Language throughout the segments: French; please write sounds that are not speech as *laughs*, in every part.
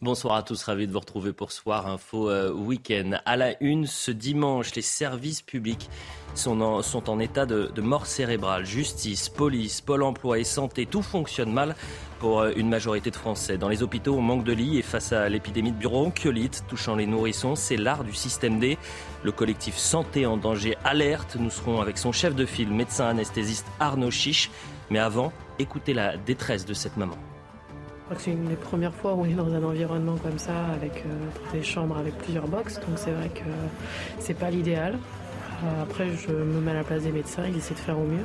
Bonsoir à tous, ravi de vous retrouver pour Soir Info euh, Week-end. À la une, ce dimanche, les services publics sont en, état de, de mort cérébrale. Justice, police, pôle emploi et santé, tout fonctionne mal pour euh, une majorité de Français. Dans les hôpitaux, on manque de lits et face à l'épidémie de bronchiolite touchant les nourrissons, c'est l'art du système D. Le collectif Santé en danger alerte. Nous serons avec son chef de file, médecin anesthésiste Arnaud Chiche. Mais avant, écoutez la détresse de cette maman. C'est une des premières fois où on est dans un environnement comme ça, avec euh, des chambres avec plusieurs box, donc c'est vrai que c'est pas l'idéal. Euh, après, je me mets à la place des médecins, ils essaient de faire au mieux.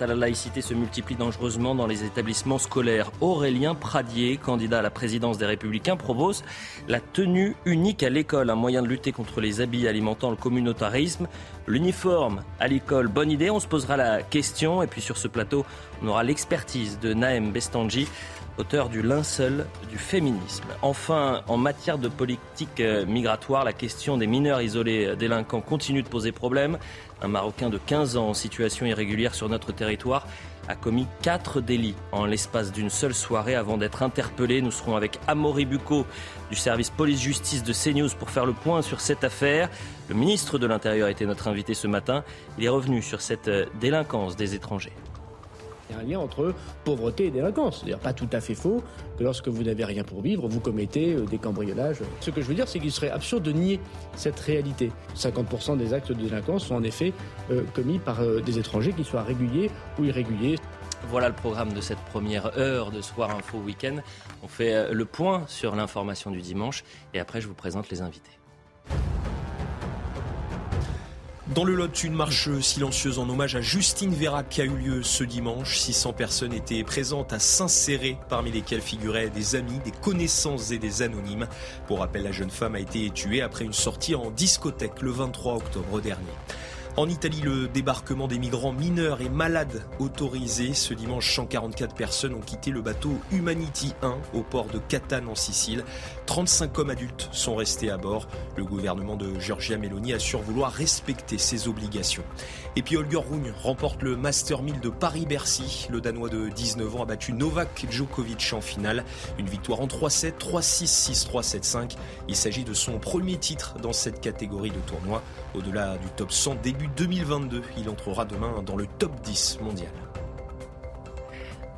La laïcité se multiplie dangereusement dans les établissements scolaires. Aurélien Pradier, candidat à la présidence des Républicains, propose la tenue unique à l'école, un moyen de lutter contre les habits alimentant le communautarisme. L'uniforme à l'école, bonne idée, on se posera la question. Et puis sur ce plateau, on aura l'expertise de Naëm Bestanji, auteur du linceul du féminisme. Enfin, en matière de politique euh, migratoire, la question des mineurs isolés euh, délinquants continue de poser problème. Un Marocain de 15 ans en situation irrégulière sur notre territoire a commis quatre délits en l'espace d'une seule soirée avant d'être interpellé. Nous serons avec Amaury Bucco du service police-justice de CNews pour faire le point sur cette affaire. Le ministre de l'Intérieur était notre invité ce matin. Il est revenu sur cette euh, délinquance des étrangers. Y a un lien entre pauvreté et délinquance. C'est-à-dire pas tout à fait faux que lorsque vous n'avez rien pour vivre, vous commettez euh, des cambriolages. Ce que je veux dire, c'est qu'il serait absurde de nier cette réalité. 50% des actes de délinquance sont en effet euh, commis par euh, des étrangers, qu'ils soient réguliers ou irréguliers. Voilà le programme de cette première heure de Soir Info Week-end. On fait le point sur l'information du dimanche et après je vous présente les invités. Dans le Lot, une marche silencieuse en hommage à Justine Vérac qui a eu lieu ce dimanche. 600 personnes étaient présentes à s'insérer, parmi lesquelles figuraient des amis, des connaissances et des anonymes. Pour rappel, la jeune femme a été tuée après une sortie en discothèque le 23 octobre dernier. En Italie, le débarquement des migrants mineurs et malades autorisé. Ce dimanche, 144 personnes ont quitté le bateau Humanity 1 au port de Catane en Sicile. 35 hommes adultes sont restés à bord. Le gouvernement de Giorgia Meloni assure vouloir respecter ses obligations. Et puis Holger Rune remporte le Master 1000 de Paris-Bercy. Le Danois de 19 ans a battu Novak Djokovic en finale. Une victoire en 3-7, 3-6, 6-3, 7-5. Il s'agit de son premier titre dans cette catégorie de tournoi. Au-delà du top 100 début 2022, il entrera demain dans le top 10 mondial.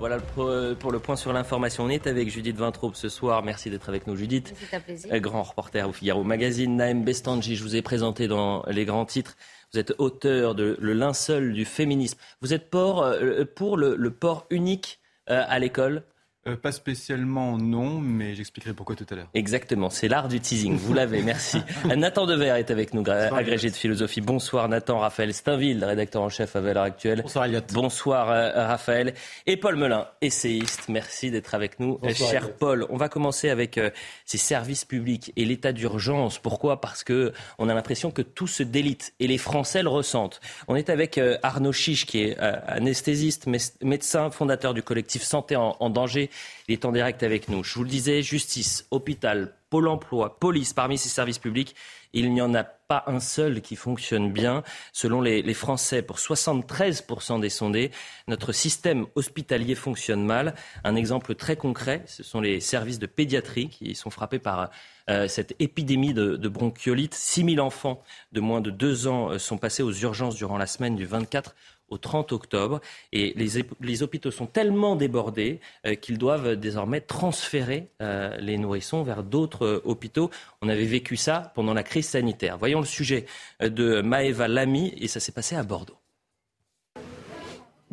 Voilà pour le point sur l'information. On est avec Judith Vintraube ce soir. Merci d'être avec nous, Judith. C'est un plaisir. Grand reporter au Figaro Magazine. Naïm Bestanji, je vous ai présenté dans les grands titres. Vous êtes auteur de Le linceul du féminisme. Vous êtes pour, euh, pour le, le port unique euh, à l'école? Euh, pas spécialement non, mais j'expliquerai pourquoi tout à l'heure. Exactement, c'est l'art du teasing. Vous l'avez, merci. *laughs* Nathan Dever est avec nous, agrégé de philosophie. Bonsoir Nathan, Raphaël Steinville, rédacteur en chef à Valeurs Actuelles. Bonsoir Elliot. Bonsoir euh, Raphaël. Et Paul Melun, essayiste. Merci d'être avec nous. Bonsoir, Cher Elliot. Paul, on va commencer avec euh, ces services publics et l'état d'urgence. Pourquoi? Parce que on a l'impression que tout se délite et les Français le ressentent. On est avec euh, Arnaud Chiche, qui est euh, anesthésiste, mé- médecin, fondateur du collectif Santé en, en danger. Il est en direct avec nous. Je vous le disais, justice, hôpital, pôle emploi, police, parmi ces services publics, il n'y en a pas un seul qui fonctionne bien. Selon les, Français, pour 73% des sondés, notre système hospitalier fonctionne mal. Un exemple très concret, ce sont les services de pédiatrie qui sont frappés par euh, cette épidémie de, bronchiolite. 6000 enfants de moins de deux ans euh, sont passés aux urgences durant la semaine du 24 au 30 octobre. Et les, hôpitaux sont tellement débordés euh, qu'ils doivent désormais transférer euh, les nourrissons vers d'autres euh, hôpitaux. On avait vécu ça pendant la crise sanitaire. Voyons le sujet de Maëva Lamy et ça s'est passé à Bordeaux.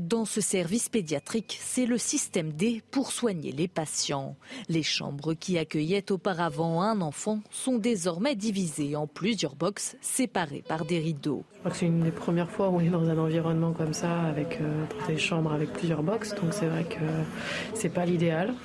Dans ce service pédiatrique, c'est le système D pour soigner les patients. Les chambres qui accueillaient auparavant un enfant sont désormais divisées en plusieurs boxes séparées par des rideaux. C'est une des premières fois où on est dans un environnement comme ça, avec euh, des chambres avec plusieurs boxes, donc c'est vrai que c'est pas l'idéal.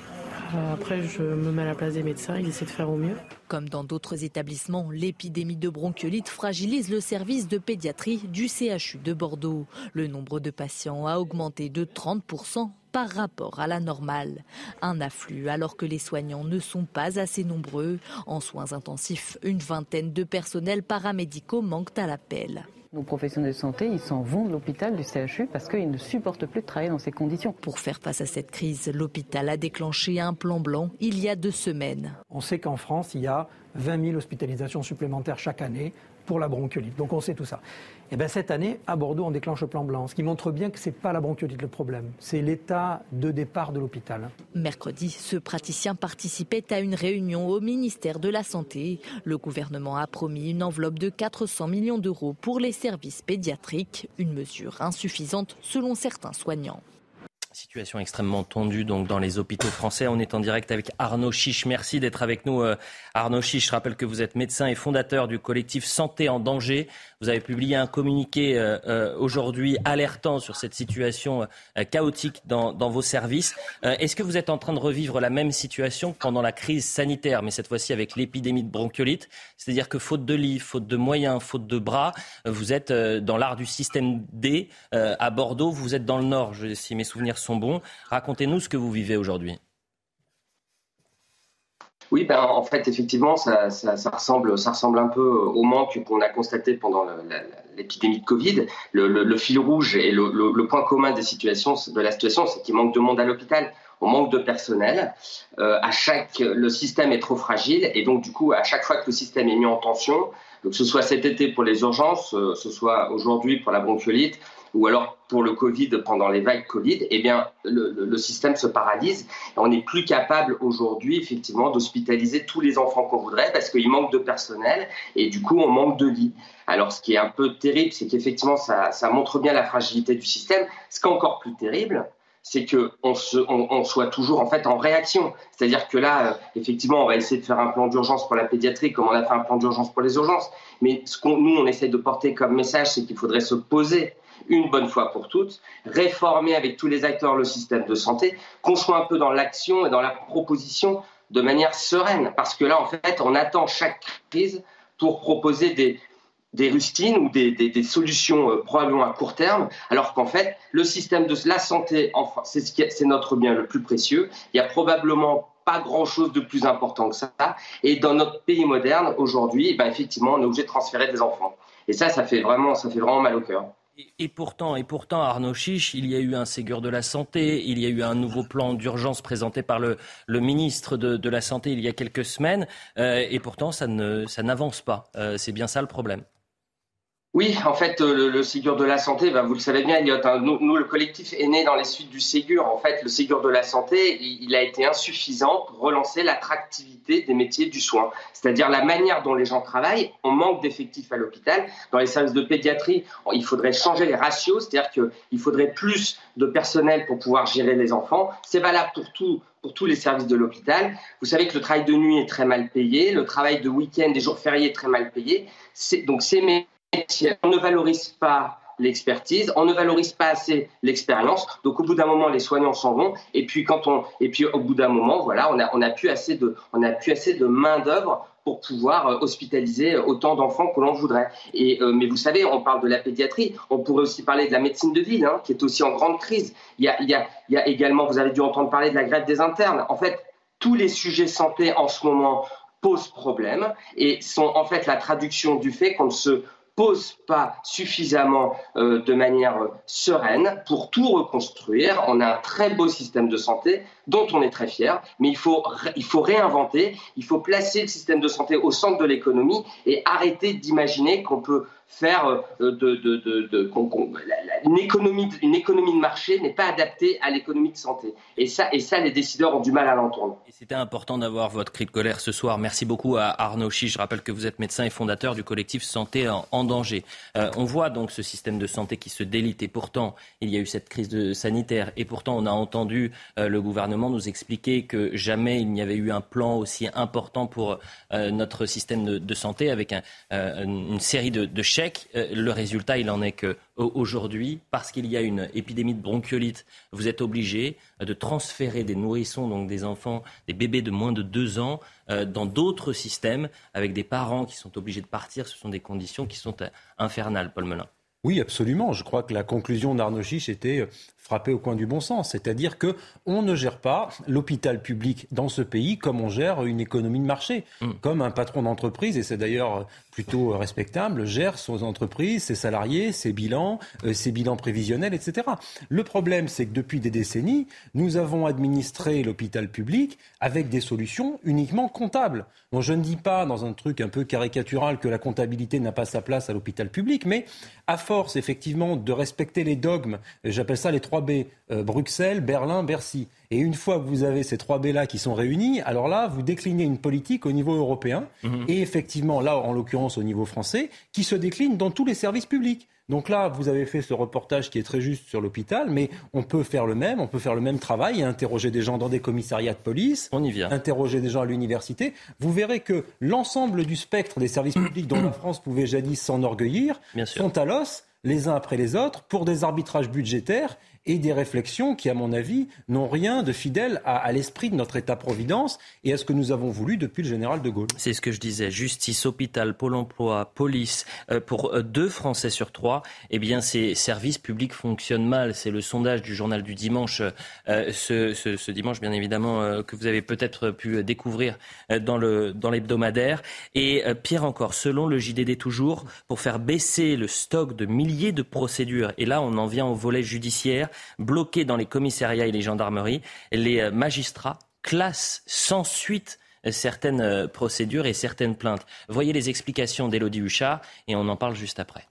Euh, après, je me mets à la place des médecins, ils essaient de faire au mieux. Comme dans d'autres établissements, l'épidémie de bronchiolite fragilise le service de pédiatrie du CHU de Bordeaux. Le nombre de patients a augmenté de 30% par rapport à la normale. Un afflux alors que les soignants ne sont pas assez nombreux. En soins intensifs, une vingtaine de personnels paramédicaux manquent à l'appel. Nos professionnels de santé, ils s'en vont de l'hôpital, du CHU, parce qu'ils ne supportent plus de travailler dans ces conditions. Pour faire face à cette crise, l'hôpital a déclenché un plan blanc il y a deux semaines. On sait qu'en France, il y a 20 000 hospitalisations supplémentaires chaque année pour la bronchiolite. Donc on sait tout ça. Eh bien cette année, à Bordeaux, on déclenche le plan blanc, ce qui montre bien que ce n'est pas la bronchiolite le problème, c'est l'état de départ de l'hôpital. Mercredi, ce praticien participait à une réunion au ministère de la Santé. Le gouvernement a promis une enveloppe de 400 millions d'euros pour les services pédiatriques, une mesure insuffisante selon certains soignants. Situation extrêmement tendue donc dans les hôpitaux français. On est en direct avec Arnaud Chiche. Merci d'être avec nous, euh, Arnaud Chiche. Je rappelle que vous êtes médecin et fondateur du collectif Santé en danger. Vous avez publié un communiqué euh, euh, aujourd'hui alertant sur cette situation chaotique dans, vos services. Est-ce que vous êtes en train de revivre la même situation pendant la crise sanitaire, mais cette fois-ci avec l'épidémie de bronchiolite? C'est-à-dire que faute de lits, faute de moyens, faute de bras, vous êtes dans l'art du système D à Bordeaux. Vous êtes dans le Nord, je, si mes souvenirs sont sont. Racontez-nous ce que vous vivez aujourd'hui. Oui, ben, en fait, effectivement, ça, ressemble, ça ressemble un peu au manque qu'on a constaté pendant l'épidémie de Covid. Le, fil rouge et le, point commun des situations, de la situation, c'est qu'il manque de monde à l'hôpital. On manque de personnel. Euh, à chaque, le système est trop fragile et donc du coup, à chaque fois que le système est mis en tension, que ce soit cet été pour les urgences, euh, ce soit aujourd'hui pour la bronchiolite, ou alors pour le Covid pendant les vagues Covid, eh bien, le, système se paralyse. on n'est plus capable aujourd'hui, effectivement, d'hospitaliser tous les enfants qu'on voudrait parce qu'il manque de personnel et du coup, on manque de lits. Alors, ce qui est un peu terrible, c'est qu'effectivement, ça, montre bien la fragilité du système. Ce qui est encore plus terrible, c'est qu'on on, soit toujours en fait en réaction. C'est-à-dire que là, euh, effectivement, on va essayer de faire un plan d'urgence pour la pédiatrie comme on a fait un plan d'urgence pour les urgences. Mais ce qu'on nous, on essaie de porter comme message, c'est qu'il faudrait se poser une bonne fois pour toutes, réformer avec tous les acteurs le système de santé, qu'on soit un peu dans l'action et dans la proposition de manière sereine. Parce que là, en fait, on attend chaque crise pour proposer des, rustines ou des, solutions euh, probablement à court terme, alors qu'en fait, le système de la santé, c'est ce notre bien le plus précieux. Il y a probablement pas grand-chose de plus important que ça. Et dans notre pays moderne, aujourd'hui, ben, effectivement, on est obligé de transférer des enfants. Et ça, ça fait vraiment, ça fait vraiment mal au cœur. Et, pourtant, et pourtant, Arnaud Chiche, il y a eu un Ségur de la Santé, il y a eu un nouveau plan d'urgence présenté par le, ministre de, la Santé il y a quelques semaines, euh, et pourtant, ça n'avance pas. Euh, c'est bien ça le problème. Oui, en fait, euh, le, Ségur de la santé, ben, vous le savez bien, Elliot, hein, nous, le collectif est né dans les suites du Ségur. En fait, le Ségur de la santé, il, a été insuffisant pour relancer l'attractivité des métiers du soin. C'est-à-dire la manière dont les gens travaillent. On manque d'effectifs à l'hôpital. Dans les services de pédiatrie, il faudrait changer les ratios, c'est-à-dire qu'il faudrait plus de personnel pour pouvoir gérer les enfants. C'est valable pour pour tous les services de l'hôpital. Vous savez que le travail de nuit est très mal payé, le travail de week-end, des jours fériés est très mal payé. Donc ces on ne valorise pas l'expertise, on ne valorise pas assez l'expérience. Donc au bout d'un moment, les soignants s'en vont. Et puis quand on, et puis au bout d'un moment, voilà, on a, on a plus assez de, on a plus assez de main d'œuvre pour pouvoir euh, hospitaliser autant d'enfants que l'on voudrait. Et, euh, mais vous savez, on parle de la pédiatrie, on pourrait aussi parler de la médecine de ville, hein, qui est aussi en grande crise. Il y, a, il, y a, il y a également, vous avez dû entendre parler de la grève des internes. En fait, tous les sujets santé en ce moment posent problème et sont en fait la traduction du fait qu'on ne se pose pas suffisamment euh, de manière sereine pour tout reconstruire. On a un très beau système de santé dont on est très fier, mais il faut réinventer, il faut placer le système de santé au centre de l'économie et arrêter d'imaginer qu'on peut faire de, de, de, une, économie, une économie de marché n'est pas adaptée à l'économie de santé. Et ça, et ça, les décideurs ont du mal à l'entendre. C'était important d'avoir votre cri de colère ce soir. Merci beaucoup à Arnaud Chi. Je rappelle que vous êtes médecin et fondateur du collectif Santé en, danger. on voit donc ce système de santé qui se délite et pourtant il y a eu cette crise de sanitaire et pourtant on a entendu le gouvernement nous expliquer que jamais il n'y avait eu un plan aussi important pour notre système de, santé avec une série de, de chèques. le résultat, il en est que aujourd'hui, parce qu'il y a une épidémie de bronchiolite, vous êtes obligé de transférer des nourrissons, donc des enfants, des bébés de moins de deux ans, euh, dans d'autres systèmes, avec des parents qui sont obligés de partir. Ce sont des conditions qui sont euh, infernales, Paul Melun. Oui, absolument. Je crois que la conclusion d'Arnaud Chiche était frappée au coin du bon sens. C'est-à-dire que on ne gère pas l'hôpital public dans ce pays comme on gère une économie de marché, mm. comme un patron d'entreprise, et c'est d'ailleurs plutôt respectable, gère son entreprises, ses salariés, ses bilans, euh, ses bilans prévisionnels, etc. Le problème, c'est que depuis des décennies, nous avons administré l'hôpital public avec des solutions uniquement comptables. Bon, je ne dis pas dans un truc un peu caricatural que la comptabilité n'a pas sa place à l'hôpital public, mais à force effectivement de respecter les dogmes, j'appelle ça les 3 B, euh, Bruxelles, Berlin, Bercy. Et une fois que vous avez ces 3 B là qui sont réunis, alors là, vous déclinez une politique au niveau européen mhm. et effectivement là, en l'occurrence au niveau français, qui se décline dans tous les services publics. Donc là, vous avez fait ce reportage qui est très juste sur l'hôpital, mais on peut faire le même, on peut faire le même travail et interroger des gens dans des commissariats de police, on y vient. interroger des gens à l'université. Vous verrez que l'ensemble du spectre des services publics dont la *clears throat* France pouvait jadis s'enorgueillir sont à l'os les uns après les autres pour des arbitrages budgétaires et des réflexions qui, à mon avis, n'ont rien de fidèle à, l'esprit de notre État-providence et à ce que nous avons voulu depuis le général de Gaulle. C'est ce que je disais. Justice, hôpital, Pôle emploi, police. Euh, pour euh, deux Français sur trois, eh bien, ces services publics fonctionnent mal. C'est le sondage du journal du dimanche, euh, ce, dimanche, bien évidemment, que vous avez peut-être pu découvrir dans l'hebdomadaire. Dans et pire encore, selon le JDD toujours, pour faire baisser le stock de milliers de procédures, et là, on en vient au volet judiciaire, bloqués dans les commissariats et les gendarmeries. Les euh, magistrats classent sans suite euh, certaines euh, procédures et certaines plaintes. Voyez les explications d'Élodie Huchard et on en parle juste après.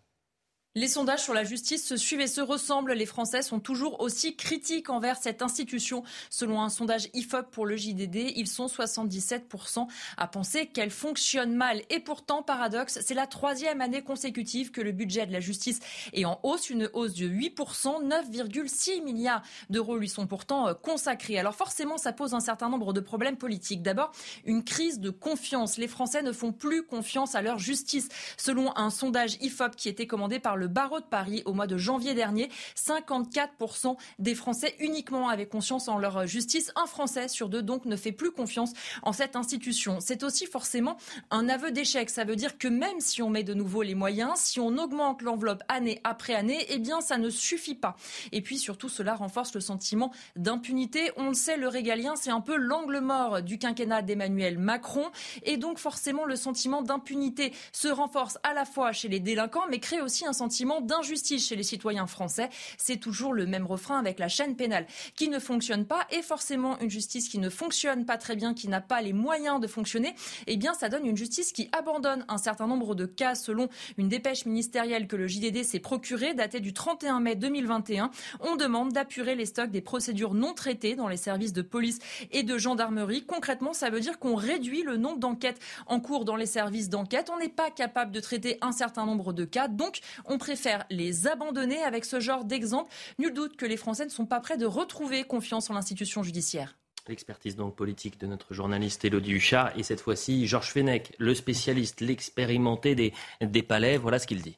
Les sondages sur la justice se suivent et se ressemblent. Les Français sont toujours aussi critiques envers cette institution. Selon un sondage IFOP pour le JDD, ils sont 77% à penser qu'elle fonctionne mal. Et pourtant, paradoxe, c'est la troisième année consécutive que le budget de la justice est en hausse, une hausse de 8%. 9,6 milliards d'euros lui sont pourtant euh, consacrés. Alors forcément, ça pose un certain nombre de problèmes politiques. D'abord, une crise de confiance. Les Français ne font plus confiance à leur justice. Selon un sondage IFOP qui était commandé par le barreau de Paris au mois de janvier dernier. 54% des Français uniquement avaient conscience en leur justice. Un Français sur deux donc ne fait plus confiance en cette institution. C'est aussi forcément un aveu d'échec. Ça veut dire que même si on met de nouveau les moyens, si on augmente l'enveloppe année après année, eh bien ça ne suffit pas. Et puis surtout cela renforce le sentiment d'impunité. On le sait, le régalien, c'est un peu l'angle mort du quinquennat d'Emmanuel Macron. Et donc forcément le sentiment d'impunité se renforce à la fois chez les délinquants, mais crée aussi un sentiment d'injustice chez les citoyens français. C'est toujours le même refrain avec la chaîne pénale qui ne fonctionne pas et forcément une justice qui ne fonctionne pas très bien, qui n'a pas les moyens de fonctionner, eh bien ça donne une justice qui abandonne un certain nombre de cas selon une dépêche ministérielle que le JDD s'est procurée datée du 31 mai 2021. On demande d'apurer les stocks des procédures non traitées dans les services de police et de gendarmerie. Concrètement, ça veut dire qu'on réduit le nombre d'enquêtes en cours dans les services d'enquête. On n'est pas capable de traiter un certain nombre de cas, donc on préfère les abandonner avec ce genre d'exemple. Nul doute que les Français ne sont pas prêts de retrouver confiance en l'institution judiciaire. L'expertise donc politique de notre journaliste Elodie Huchard et cette fois-ci Georges Fenech, le spécialiste, l'expérimenté des, des palais. Voilà ce qu'il dit.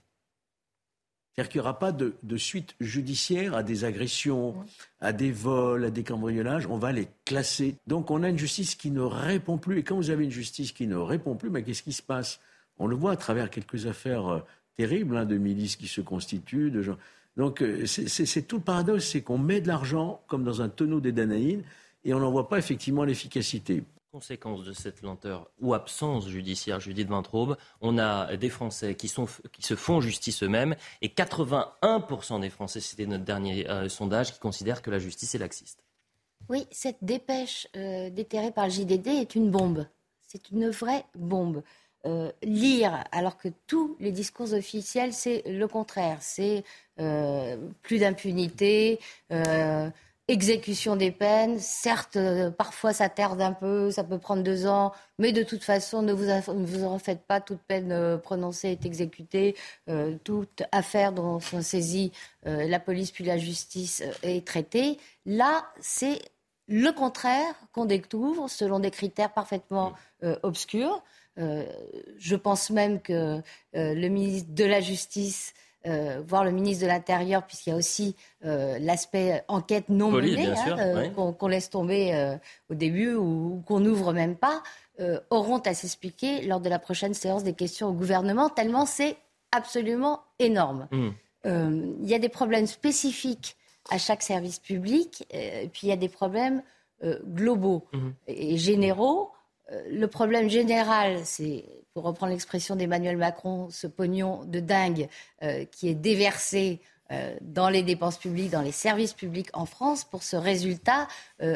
C'est-à-dire qu'il n'y aura pas de, de, suite judiciaire à des agressions, à des vols, à des cambriolages. On va les classer. Donc on a une justice qui ne répond plus. Et quand vous avez une justice qui ne répond plus, mais qu'est-ce qui se passe? On le voit à travers quelques affaires euh, terrible hein, de milices qui se constituent. De gens. Donc euh, c'est tout le paradoxe, c'est qu'on met de l'argent comme dans un tonneau des Danaïdes et on n'en voit pas effectivement l'efficacité. Conséquence de cette lenteur ou absence judiciaire, Judith Vintraube, on a des Français qui, sont, qui se font justice eux-mêmes et 81% des Français, c'était notre dernier euh, sondage, qui considèrent que la justice est laxiste. Oui, cette dépêche euh, déterrée par le JDD est une bombe. C'est une vraie bombe. Euh, lire, alors que tous les discours officiels, c'est le contraire. C'est euh, plus d'impunité, euh, exécution des peines. Certes, parfois ça tarde un peu, ça peut prendre deux ans, mais de toute façon, ne vous, ne vous en faites pas. Toute peine prononcée est exécutée. toute affaire dont sont saisis la police puis la justice est traitée. Là, c'est le contraire qu'on découvre selon des critères parfaitement obscurs. Euh, je pense même que euh, le ministre de la Justice euh, voire le ministre de l'Intérieur, puisqu'il y a aussi l'aspect enquête non menée, hein, qu'on laisse tomber au début ou, qu'on n'ouvre même pas, auront à s'expliquer lors de la prochaine séance des questions au gouvernement, tellement c'est absolument énorme. Hmm. Il y a des problèmes spécifiques à chaque service public, et puis il y a des problèmes globaux hmm. et généraux. Euh, le problème général, c'est, pour reprendre l'expression d'Emmanuel Macron, ce pognon de dingue euh, qui est déversé euh, dans les dépenses publiques, dans les services publics en France, pour ce résultat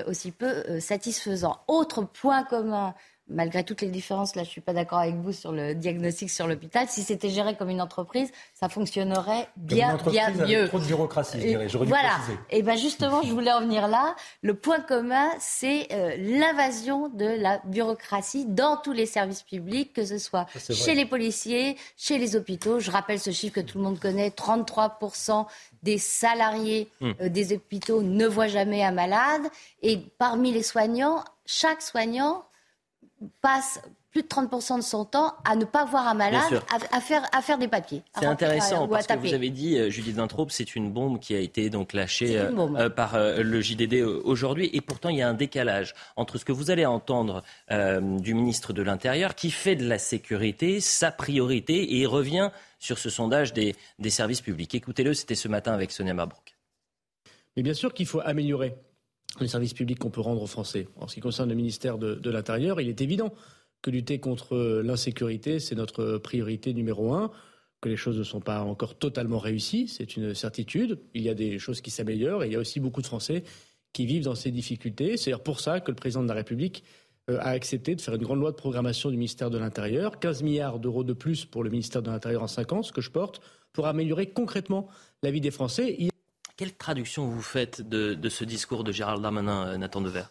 aussi peu satisfaisant. Autre point commun malgré toutes les différences, là je ne suis pas d'accord avec vous sur le diagnostic sur l'hôpital, si c'était géré comme une entreprise, ça fonctionnerait bien, bien mieux. Trop de bureaucratie, je dirais. J'aurais voilà. Et bien justement, je voulais en venir là. Le point commun, c'est euh, l'invasion de la bureaucratie dans tous les services publics, que ce soit chez les policiers, chez les hôpitaux. Je rappelle ce chiffre que tout le monde connaît, 33% des salariés hum. euh, des hôpitaux ne voient jamais un malade. Et parmi les soignants, chaque soignant passe plus de 30% de son temps à ne pas voir un malade, à, faire, à faire des papiers. C'est intéressant parce que vous avez dit, euh, Judith Vintraube, c'est une bombe qui a été donc lâchée euh, euh, par le JDD aujourd'hui. Et pourtant, il y a un décalage entre ce que vous allez entendre du ministre de l'Intérieur, qui fait de la sécurité sa priorité et revient sur ce sondage des, des services publics. Écoutez-le, c'était ce matin avec Sonia Mabrouk. Mais bien sûr qu'il faut améliorer les services publics qu'on peut rendre aux Français. En ce qui concerne le ministère de, l'Intérieur, il est évident que lutter contre l'insécurité, c'est notre priorité numéro un que les choses ne sont pas encore totalement réussies, c'est une certitude. Il y a des choses qui s'améliorent et il y a aussi beaucoup de Français qui vivent dans ces difficultés. C'est pour ça que le président de la République euh, a accepté de faire une grande loi de programmation du ministère de l'Intérieur, 15 milliards d'euros de plus pour le ministère de l'Intérieur en 5 ans, ce que je porte, pour améliorer concrètement la vie des Français. Quelle traduction vous faites de, ce discours de Gérald Darmanin, euh, Nathan Dever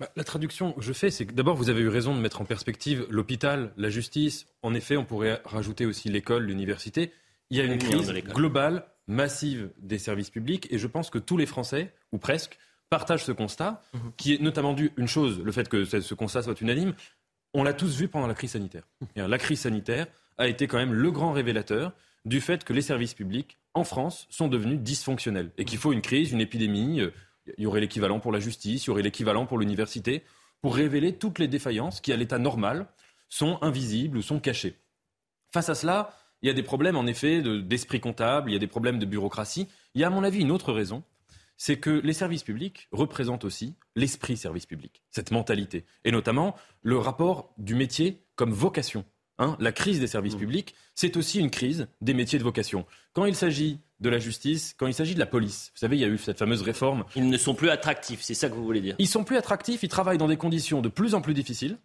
bah, la traduction que je fais, c'est que d'abord, vous avez eu raison de mettre en perspective l'hôpital, la justice. En effet, on pourrait rajouter aussi l'école, l'université. Il y a une crise globale, massive des services publics, et je pense que tous les Français, ou presque, partagent ce constat, mhm. qui est notamment dû, une chose, le fait que ce constat soit unanime, on l'a tous vu pendant la crise sanitaire. La crise sanitaire a été quand même le grand révélateur du fait que les services publics en France sont devenus dysfonctionnels et qu'il faut une crise, une épidémie. Euh, il y aurait l'équivalent pour la justice, il y aurait l'équivalent pour l'université, pour révéler toutes les défaillances qui, à l'état normal, sont invisibles ou sont cachées. Face à cela, il y a des problèmes, en effet, d'esprit comptable, il y a des problèmes de bureaucratie. Il y a, à mon avis, une autre raison, c'est que les services publics représentent aussi l'esprit service public, cette mentalité, et notamment le rapport du métier comme vocation. Hein, la crise des services mmh. publics, c'est aussi une crise des métiers de vocation. Quand il s'agit de la justice, quand il s'agit de la police, vous savez, il y a eu cette fameuse réforme. Ils ne sont plus attractifs, c'est ça que vous voulez dire Ils sont plus attractifs, ils travaillent dans des conditions de plus en plus difficiles.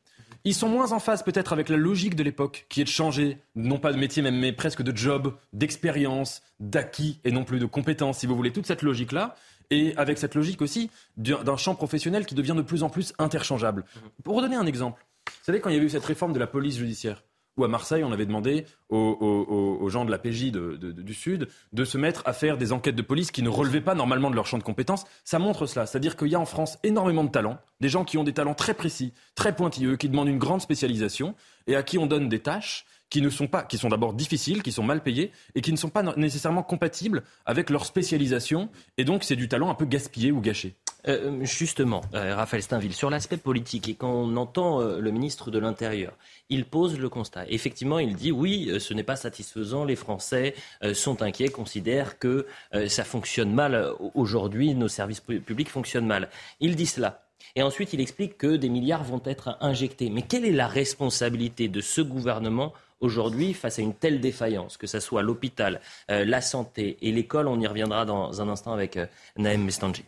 Ils sont moins en phase peut-être avec la logique de l'époque, qui est de changer, non pas de métier même, mais presque de job, d'expérience, d'acquis et non plus de compétences, si vous voulez, toute cette logique-là. Et avec cette logique aussi d'un champ professionnel qui devient de plus en plus interchangeable. Pour donner un exemple, vous savez, quand il y a eu cette réforme de la police judiciaire, où à Marseille, on avait demandé aux, gens de la PJ du Sud de se mettre à faire des enquêtes de police qui ne relevaient pas normalement de leur champ de compétences. Ça montre cela. C'est-à-dire qu'il y a en France énormément de talents, des gens qui ont des talents très précis, très pointilleux, qui demandent une grande spécialisation et à qui on donne des tâches qui ne sont pas, qui sont d'abord difficiles, qui sont mal payées et qui ne sont pas nécessairement compatibles avec leur spécialisation. Et donc, c'est du talent un peu gaspillé ou gâché. Euh, justement, euh, Raphaël Steinville, sur l'aspect politique, et quand on entend euh, le ministre de l'Intérieur, il pose le constat. Effectivement, il dit oui, ce n'est pas satisfaisant, les Français sont inquiets, considèrent que ça fonctionne mal aujourd'hui, nos services publics fonctionnent mal. Il dit cela. Et ensuite, il explique que des milliards vont être injectés. Mais quelle est la responsabilité de ce gouvernement aujourd'hui face à une telle défaillance, que ce soit l'hôpital, la santé et l'école? On y reviendra dans un instant avec Naïm Mestanji.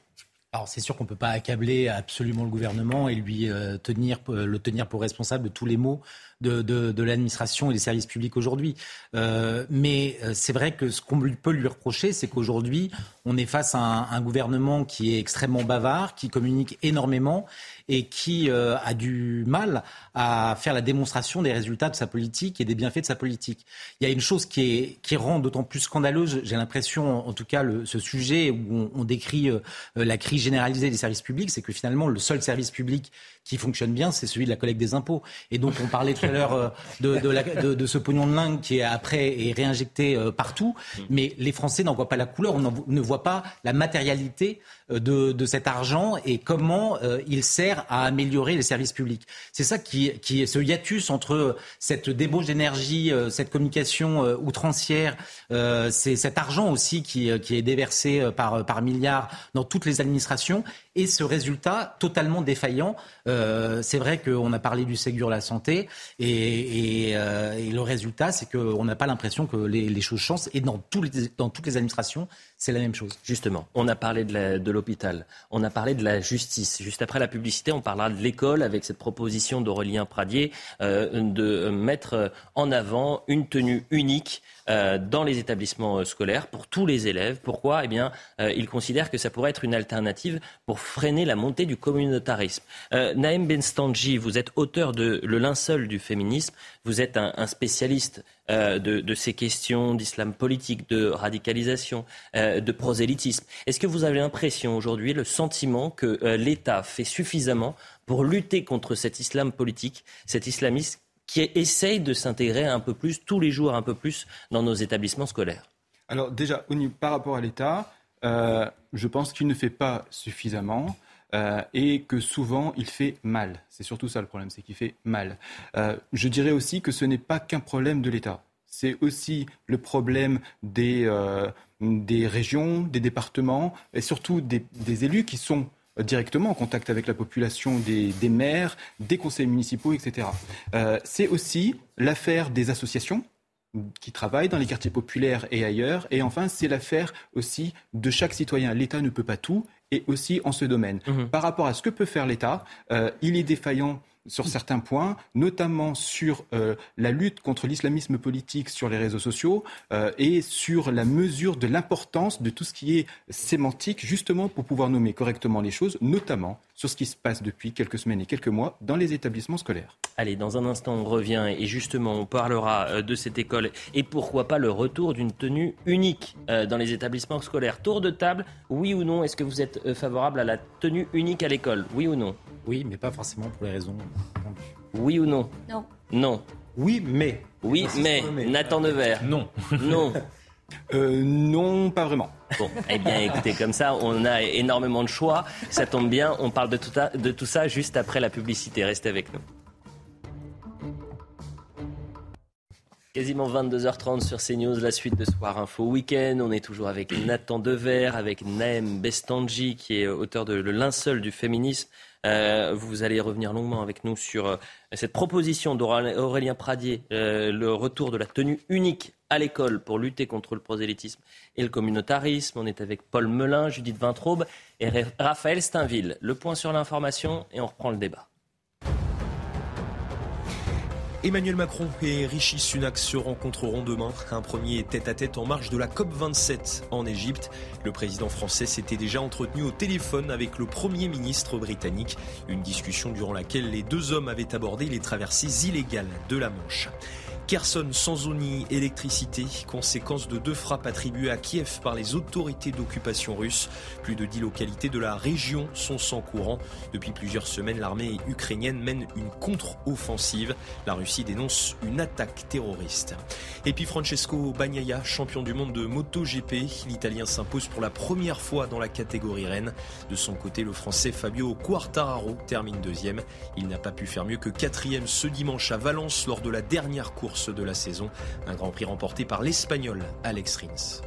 Alors c'est sûr qu'on ne peut pas accabler absolument le gouvernement et lui euh, tenir, euh, le tenir pour responsable de tous les maux de, l'administration et des services publics aujourd'hui. Euh, mais c'est vrai que ce qu'on peut lui reprocher, c'est qu'aujourd'hui, on est face à un, gouvernement qui est extrêmement bavard, qui communique énormément et qui a du mal à faire la démonstration des résultats de sa politique et des bienfaits de sa politique. Il y a une chose qui, rend d'autant plus scandaleuse, j'ai l'impression, en tout cas, ce sujet où on décrit la crise généralisée des services publics, c'est que finalement, le seul service public qui fonctionne bien, c'est celui de la collecte des impôts. Et donc, on parlait tout à l'heure euh, de, ce pognon de lingue qui est après est réinjecté euh, partout. Mais les Français n'en voient pas la couleur, on ne voit pas la matérialité euh, de, cet argent et comment il sert à améliorer les services publics. C'est ça qui, est ce hiatus entre cette débauche d'énergie, cette communication outrancière, c'est cet argent aussi qui, est déversé par milliards dans toutes les administrations et ce résultat totalement défaillant. Euh, c'est vrai qu'on a parlé du Ségur la santé et, euh, le résultat, c'est qu'on n'a pas l'impression que les, choses changent et dans, toutes les administrations, c'est la même chose. Justement, on a parlé de l'hôpital, on a parlé de la justice. Juste après la publicité, on parlera de l'école avec cette proposition d'Aurélien Pradier euh, de mettre en avant une tenue unique dans les établissements euh, scolaires pour tous les élèves. Pourquoi? Eh bien, euh, il considère que ça pourrait être une alternative pour freiner la montée du communautarisme. Naïm Benstanji, vous êtes auteur de Le linceul du féminisme. Vous êtes un, spécialiste de, ces questions d'islam politique, de radicalisation, de prosélytisme. Est-ce que vous avez l'impression aujourd'hui, le sentiment que l'État fait suffisamment pour lutter contre cet islam politique, cet islamisme qui essaye de s'intégrer un peu plus, tous les jours un peu plus, dans nos établissements scolaires Alors déjà, par rapport à l'État, euh, je pense qu'il ne fait pas suffisamment. Euh, et que souvent il fait mal. C'est surtout ça le problème, c'est qu'il fait mal. Euh, je dirais aussi que ce n'est pas qu'un problème de l'État. C'est aussi le problème des, des régions, des départements et surtout des élus qui sont directement en contact avec la population des, maires, des conseils municipaux, etc. Euh, c'est aussi l'affaire des associations qui travaillent dans les quartiers populaires et ailleurs. Et enfin, c'est l'affaire aussi de chaque citoyen. L'État ne peut pas tout, et aussi en ce domaine. Mmh. Par rapport à ce que peut faire l'État, euh, il est défaillant sur certains points, notamment sur euh, la lutte contre l'islamisme politique sur les réseaux sociaux euh, et sur la mesure de l'importance de tout ce qui est sémantique, justement pour pouvoir nommer correctement les choses, notamment sur ce qui se passe depuis quelques semaines et quelques mois dans les établissements scolaires. Allez, dans un instant, on revient et justement, on parlera de cette école et pourquoi pas le retour d'une tenue unique dans les établissements scolaires. Tour de table, oui ou non Est-ce que vous êtes favorable à la tenue unique à l'école Oui ou non Oui, mais pas forcément pour les raisons oui ou non Non. Non. Oui, mais. Oui, mais. Nathan Nevers Non. *laughs* Non. Euh, non, pas vraiment. Bon, eh bien, écoutez, comme ça, on a énormément de choix. Ça tombe bien, on parle de tout, de tout ça juste après la publicité. Restez avec nous. Quasiment 22h30 sur CNews, la suite de Soir Info Week-end. On est toujours avec *clears throat* Nathan Dever, avec Naem Bestanji, qui est auteur de Le linceul du féminisme. Euh, vous allez revenir longuement avec nous sur euh, cette proposition d'Aurélien Pradier, euh, le retour de la tenue unique à l'école pour lutter contre le prosélytisme et le communautarisme. On est avec Paul Melun, Judith Vintraube et Raphaël Steinville. Le point sur l'information et on reprend le débat. Emmanuel Macron et Rishi Sunak se rencontreront demain. Un premier tête-à-tête en marge de la COP27 en Égypte. Le président français s'était déjà entretenu au téléphone avec le Premier ministre britannique. Une discussion durant laquelle les deux hommes avaient abordé les traversées illégales de la Manche. Kherson sans eau ni électricité, conséquence de deux frappes attribuées à Kiev par les autorités d'occupation russe. Plus de dix localités de la région sont sans courant. Depuis plusieurs semaines, l'armée ukrainienne mène une contre-offensive. La Russie dénonce une attaque terroriste. Et puis Francesco Bagnaia, champion du monde de MotoGP, l'Italien s'impose pour la première fois dans la catégorie reine. De son côté, le Français Fabio Quartararo termine deuxième. Il n'a pas pu faire mieux que quatrième ce dimanche à Valence lors de la dernière course de la saison. Un grand prix remporté par l'Espagnol Alex Rins.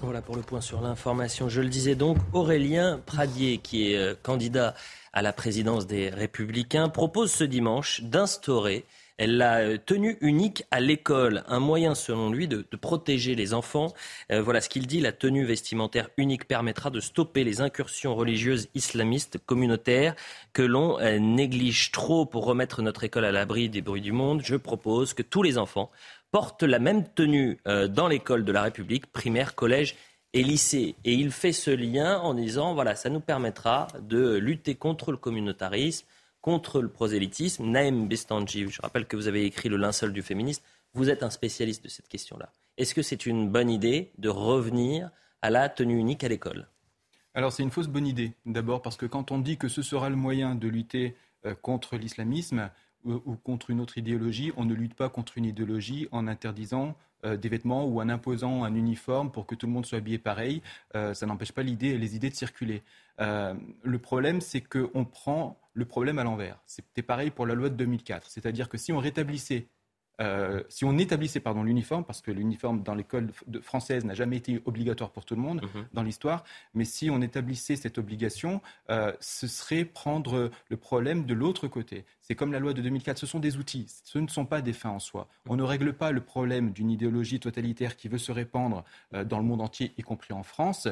Voilà pour le point sur l'information. Je le disais donc, Aurélien Pradier, qui est euh, candidat à la présidence des Républicains, propose ce dimanche d'instaurer la tenue unique à l'école, un moyen selon lui de, protéger les enfants. voilà ce qu'il dit, la tenue vestimentaire unique permettra de stopper les incursions religieuses islamistes communautaires que l'on néglige trop pour remettre notre école à l'abri des bruits du monde. Je propose que tous les enfants portent la même tenue dans l'école de la République, primaire, collège et lycée. Et il fait ce lien en disant, voilà, ça nous permettra de lutter contre le communautarisme, contre le prosélytisme. Naïm Bestanji, je rappelle que vous avez écrit Le linceul du féministe. Vous êtes un spécialiste de cette question-là. Est-ce que c'est une bonne idée de revenir à la tenue unique à l'école? Alors c'est une fausse bonne idée. D'abord parce que quand on dit que ce sera le moyen de lutter euh, contre l'islamisme ou, contre une autre idéologie, on ne lutte pas contre une idéologie en interdisant euh, des vêtements ou en imposant un uniforme pour que tout le monde soit habillé pareil. Euh, ça n'empêche pas l'idée, les idées de circuler. Le problème, c'est qu'on prend le problème à l'envers. C'était pareil pour la loi de 2004. C'est-à-dire que si on rétablissait euh, si on établissait pardon l'uniforme, parce que l'uniforme dans l'école française n'a jamais été obligatoire pour tout le monde mhm. dans l'histoire, mais si on établissait cette obligation, euh, ce serait prendre le problème de l'autre côté. C'est comme la loi de 2004, ce sont des outils, ce ne sont pas des fins en soi. On ne règle pas le problème d'une idéologie totalitaire qui veut se répandre euh, dans le monde entier, y compris en France,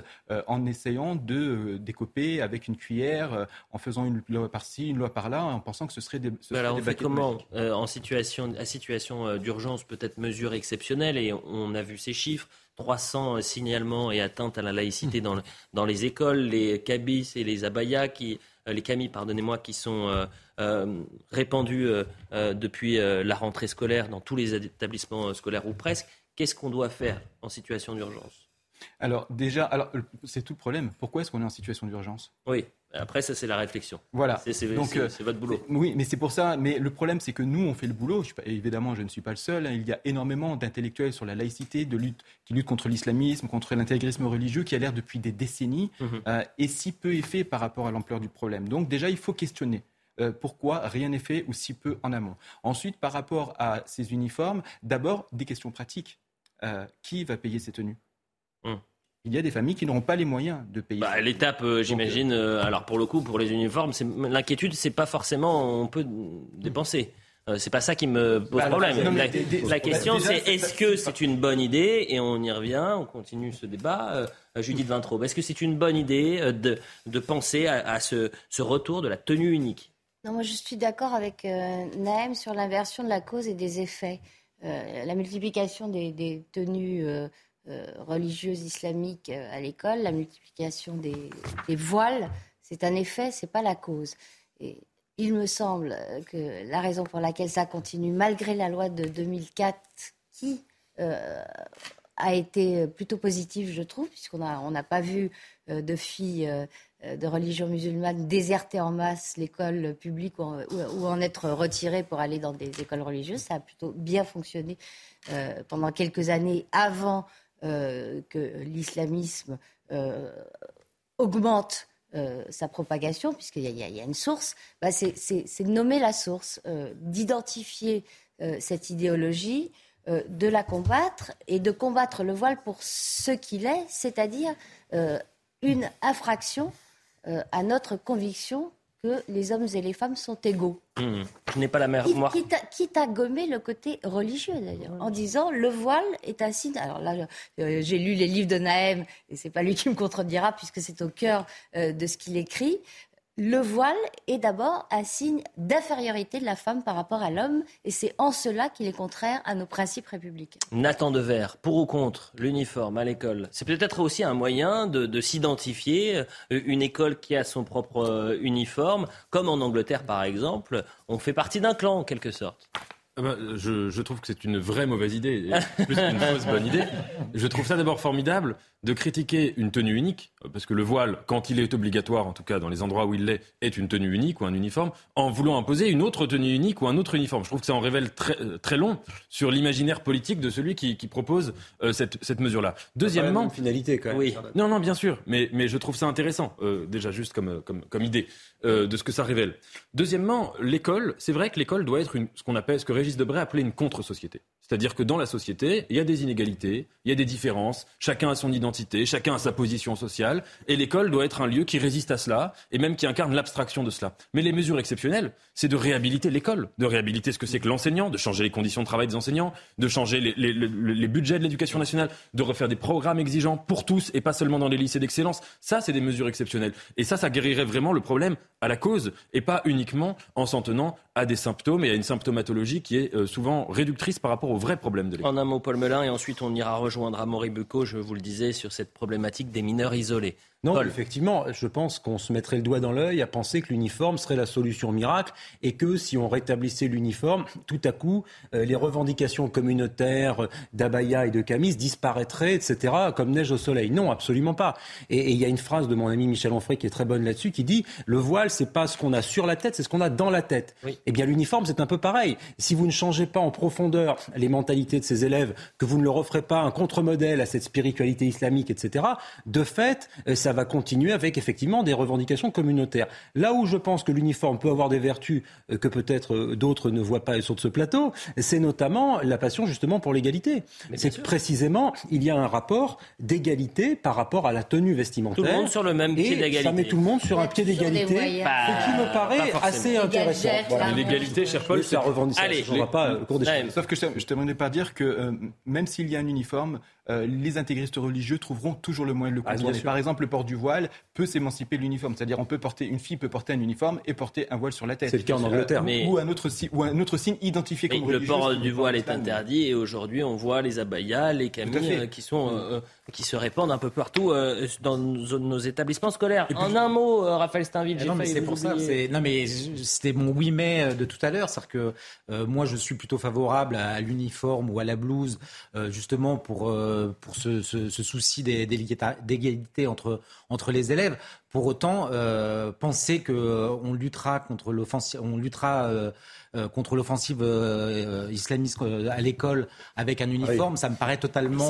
en essayant de décoper avec une cuillère, en faisant une loi par-ci, une loi par-là, en pensant que ce serait des. Ce alors on fait comment en situation, à situation euh, d'urgence peut-être mesure exceptionnelle et on a vu ces chiffres. 300 signalements et atteintes à la laïcité dans, les écoles, les cabis et les abayas, euh, les camis, pardonnez-moi, qui sont euh, répandus depuis la rentrée scolaire dans tous les établissements scolaires ou presque. Qu'est-ce qu'on doit faire en situation d'urgence? Alors déjà, alors c'est tout le problème. Pourquoi est-ce qu'on est en situation d'urgence? Oui. Après, ça, c'est la réflexion. Voilà. C'est euh, votre boulot. Oui, mais c'est pour ça. Mais le problème, c'est que nous, on fait le boulot. évidemment, je ne suis pas le seul. Hein. Il y a énormément d'intellectuels sur la laïcité, de lutte, qui luttent contre l'islamisme, contre l'intégrisme religieux, qui a l'air depuis des décennies, mhm. euh, et si peu est fait par rapport à l'ampleur du problème. Donc, déjà, il faut questionner. Euh, pourquoi rien n'est fait ou si peu en amont. Ensuite, par rapport à ces uniformes, d'abord des questions pratiques. qui va payer ces tenues? Hum il y a des familles qui n'auront pas les moyens de payer. Bah, L'étape, euh, j'imagine, euh, alors pour le coup, pour les uniformes, l'inquiétude, c'est pas forcément on peut dépenser. Euh, c'est pas ça qui me pose bah, problème. la, question, c'est est-ce que c'est une bonne idée Et on y revient, on continue ce débat. Judith Vintraube, est-ce que c'est une bonne idée de, de penser à, ce, ce, retour de la tenue unique? Non, moi je suis d'accord avec Naëm sur l'inversion de la cause et des effets. la multiplication des, des tenues euh, religieuse islamique euh, à l'école, la multiplication des, voiles, c'est un effet, c'est pas la cause. Et il me semble que la raison pour laquelle ça continue, malgré la loi de 2004, qui euh, a été plutôt positive, je trouve, puisqu'on n'a on pas vu de filles de religion musulmane déserter en masse l'école publique ou, ou, en être retirées pour aller dans des écoles religieuses. Ça a plutôt bien fonctionné pendant quelques années avant euh, que l'islamisme euh, augmente euh, sa propagation, puisqu'il y, y, a une source, bah c'est de nommer la source, d'identifier cette idéologie, de la combattre et de combattre le voile pour ce qu'il est, c'est-à-dire une infraction à notre conviction que les hommes et les femmes sont égaux. Mmh. Je n'ai pas la mémoire. Quitte, à, gommer le côté religieux, d'ailleurs, en disant le voile est un signe. Alors là, euh, j'ai lu les livres de Naëm, et c'est pas lui qui me contredira, puisque c'est au cœur euh, de ce qu'il écrit le voile est d'abord un signe d'infériorité de la femme par rapport à l'homme, et c'est en cela qu'il est contraire à nos principes républicains. Nathan Dever, pour ou contre l'uniforme à l'école? C'est peut-être aussi un moyen de, s'identifier, euh, une école qui a son propre euh, uniforme, comme en Angleterre par exemple, on fait partie d'un clan en quelque sorte. Ah bah, je, trouve que c'est une vraie mauvaise idée, plus qu'une *laughs* fausse bonne idée. Je trouve ça d'abord formidable de critiquer une tenue unique, parce que le voile, quand il est obligatoire, en tout cas dans les endroits où il l'est, est une tenue unique ou un uniforme, en voulant imposer une autre tenue unique ou un autre uniforme. Je trouve que ça en révèle très, très long sur l'imaginaire politique de celui qui, propose euh, cette, cette mesure-là. Deuxièmement... Une finalité quand même. Oui. Non, non, bien sûr, mais, mais je trouve ça intéressant, euh, déjà juste comme, comme, comme idée, euh, de ce que ça révèle. Deuxièmement, l'école, c'est vrai que l'école doit être une, ce qu'on appelle, ce que Régis Debray appelait une contre-société. C'est-à-dire que dans la société, il y a des inégalités, il y a des différences, chacun a son identité, chacun a sa position sociale, et l'école doit être un lieu qui résiste à cela, et même qui incarne l'abstraction de cela. Mais les mesures exceptionnelles, c'est de réhabiliter l'école, de réhabiliter ce que c'est que l'enseignant, de changer les conditions de travail des enseignants, de changer les, budgets de l'éducation nationale, de refaire des programmes exigeants pour tous, et pas seulement dans les lycées d'excellence. Ça, c'est des mesures exceptionnelles. Et ça, ça guérirait vraiment le problème à la cause, et pas uniquement en s'en tenant à des symptômes et à une symptomatologie qui est euh, souvent réductrice par rapport aux En un mot, Paul Melun, et ensuite on ira rejoindre Amaury Bucco, je vous le disais, sur cette problématique des mineurs isolés. Non, effectivement, je pense qu'on se mettrait le doigt dans l'œil à penser que l'uniforme serait la solution miracle et que si on rétablissait l'uniforme, tout à coup, euh, les revendications communautaires d'Abaya et de Camis disparaîtraient, etc., comme neige au soleil. Non, absolument pas. Et il y a une phrase de mon ami Michel Onfray qui est très bonne là-dessus, qui dit le voile, c'est pas ce qu'on a sur la tête, c'est ce qu'on a dans la tête. Eh bien, l'uniforme, c'est un peu pareil. Si vous ne changez pas en profondeur les mentalités de ces élèves, que vous ne leur offrez pas un contre-modèle à cette spiritualité islamique, etc., de fait, euh, ça va continuer avec effectivement des revendications communautaires. Là où je pense que l'uniforme peut avoir des vertus euh, que peut-être euh, d'autres ne voient pas sur ce plateau, c'est notamment la passion justement pour l'égalité. C'est que précisément, il y a un rapport d'égalité par rapport à la tenue vestimentaire. Tout le monde sur le même pied d'égalité. Ça met tout le monde sur un pied d'égalité, ce qui me paraît assez intéressant. L'égalité, cher Paul, ça revendique. Allez, je ne pas au cours des Sauf que je ne terminerai pas dire que même s'il y a un uniforme, euh, les intégristes religieux trouveront toujours le moyen de le ah, contourner. Par exemple, le port du voile peut s'émanciper de l'uniforme. C'est-à-dire, on peut porter, une fille peut porter un uniforme et porter un voile sur la tête. C'est le cas en Angleterre. mais... ou, un autre, ou un autre signe identifié comme religieux. Le port du voile est interdit et aujourd'hui, on voit les abayas, les camis euh, qui sont. Euh, qui se répandent un peu partout dans nos, établissements scolaires. en un mot, Raphaël Steinville, j'ai Non, c'est pour ça. Non, mais c'était mon oui mais de tout à l'heure, c'est-à-dire que moi, je suis plutôt favorable à, l'uniforme ou à la blouse, justement pour pour ce, souci d'égalité entre, entre les élèves. Pour autant, euh, penser qu'on luttera contre l'offensive, on luttera euh, euh, contre l'offensive euh, islamiste euh, à l'école avec un uniforme, ça me paraît totalement.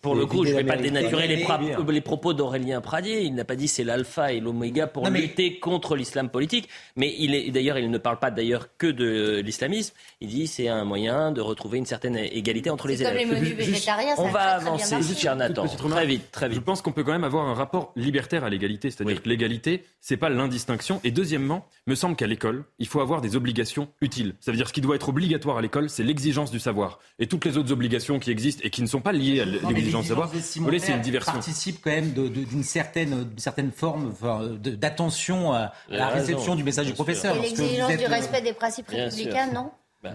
pour le coup, je ne vais pas dénaturer les, propos d'Aurélien Pradier. Il n'a pas dit c'est l'alpha et l'oméga pour lutter contre l'islam politique. Mais il est d'ailleurs, il ne parle pas d'ailleurs que de l'islamisme. Il dit c'est un moyen de retrouver une certaine égalité entre les élèves. Comme les menus végétariens, on va avancer, cher Nathan. Très vite, très vite. Je pense qu'on peut quand même avoir un rapport libertaire à l'égalité, c'est-à-dire que l'égalité, c'est pas l'indistinction. Et deuxièmement, me semble qu'à l'école, il faut avoir des obligations utile. Ça veut dire ce qui doit être obligatoire à l'école, c'est l'exigence du savoir. Et toutes les autres obligations qui existent et qui ne sont pas liées à l'exigence du savoir, c'est une diversion. participe quand même d'une certaine, certaine forme d'attention à la réception du message du professeur. Et l'exigence du respect des principes républicains, non bah,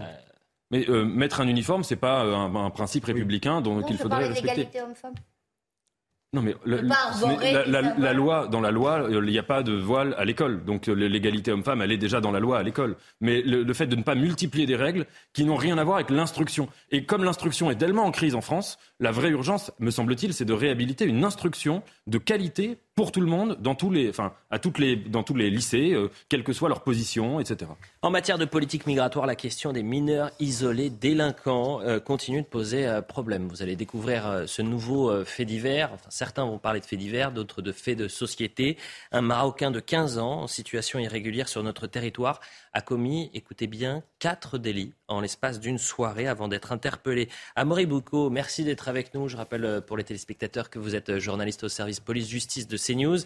mais euh, mettre un uniforme, c'est pas euh, un, principe républicain dont il faudrait respecter. homme-femme. Non, mais, la, loi, dans la loi, il n'y a pas de voile à l'école. Donc l'égalité homme-femme, elle est déjà dans la loi à l'école. Mais le, fait de ne pas multiplier des règles qui n'ont rien à voir avec l'instruction. Et comme l'instruction est tellement en crise en France, la vraie urgence, me semble-t-il, c'est de réhabiliter une instruction de qualité pour tout le monde, dans tous les, enfin, à toutes les, dans tous les lycées, euh, quelle que soit leur position, etc. En matière de politique migratoire, la question des mineurs isolés délinquants euh, continue de poser euh, problème. Vous allez découvrir ce nouveau fait divers. Enfin, certains vont parler de fait divers, d'autres de faits de société. Un Marocain de 15 ans en situation irrégulière sur notre territoire a commis, écoutez bien, quatre délits en l'espace d'une soirée avant d'être interpellé. Amaury Boucaud, merci d'être avec nous. Je rappelle euh, pour les téléspectateurs que vous êtes euh, journaliste au service police-justice de CNews.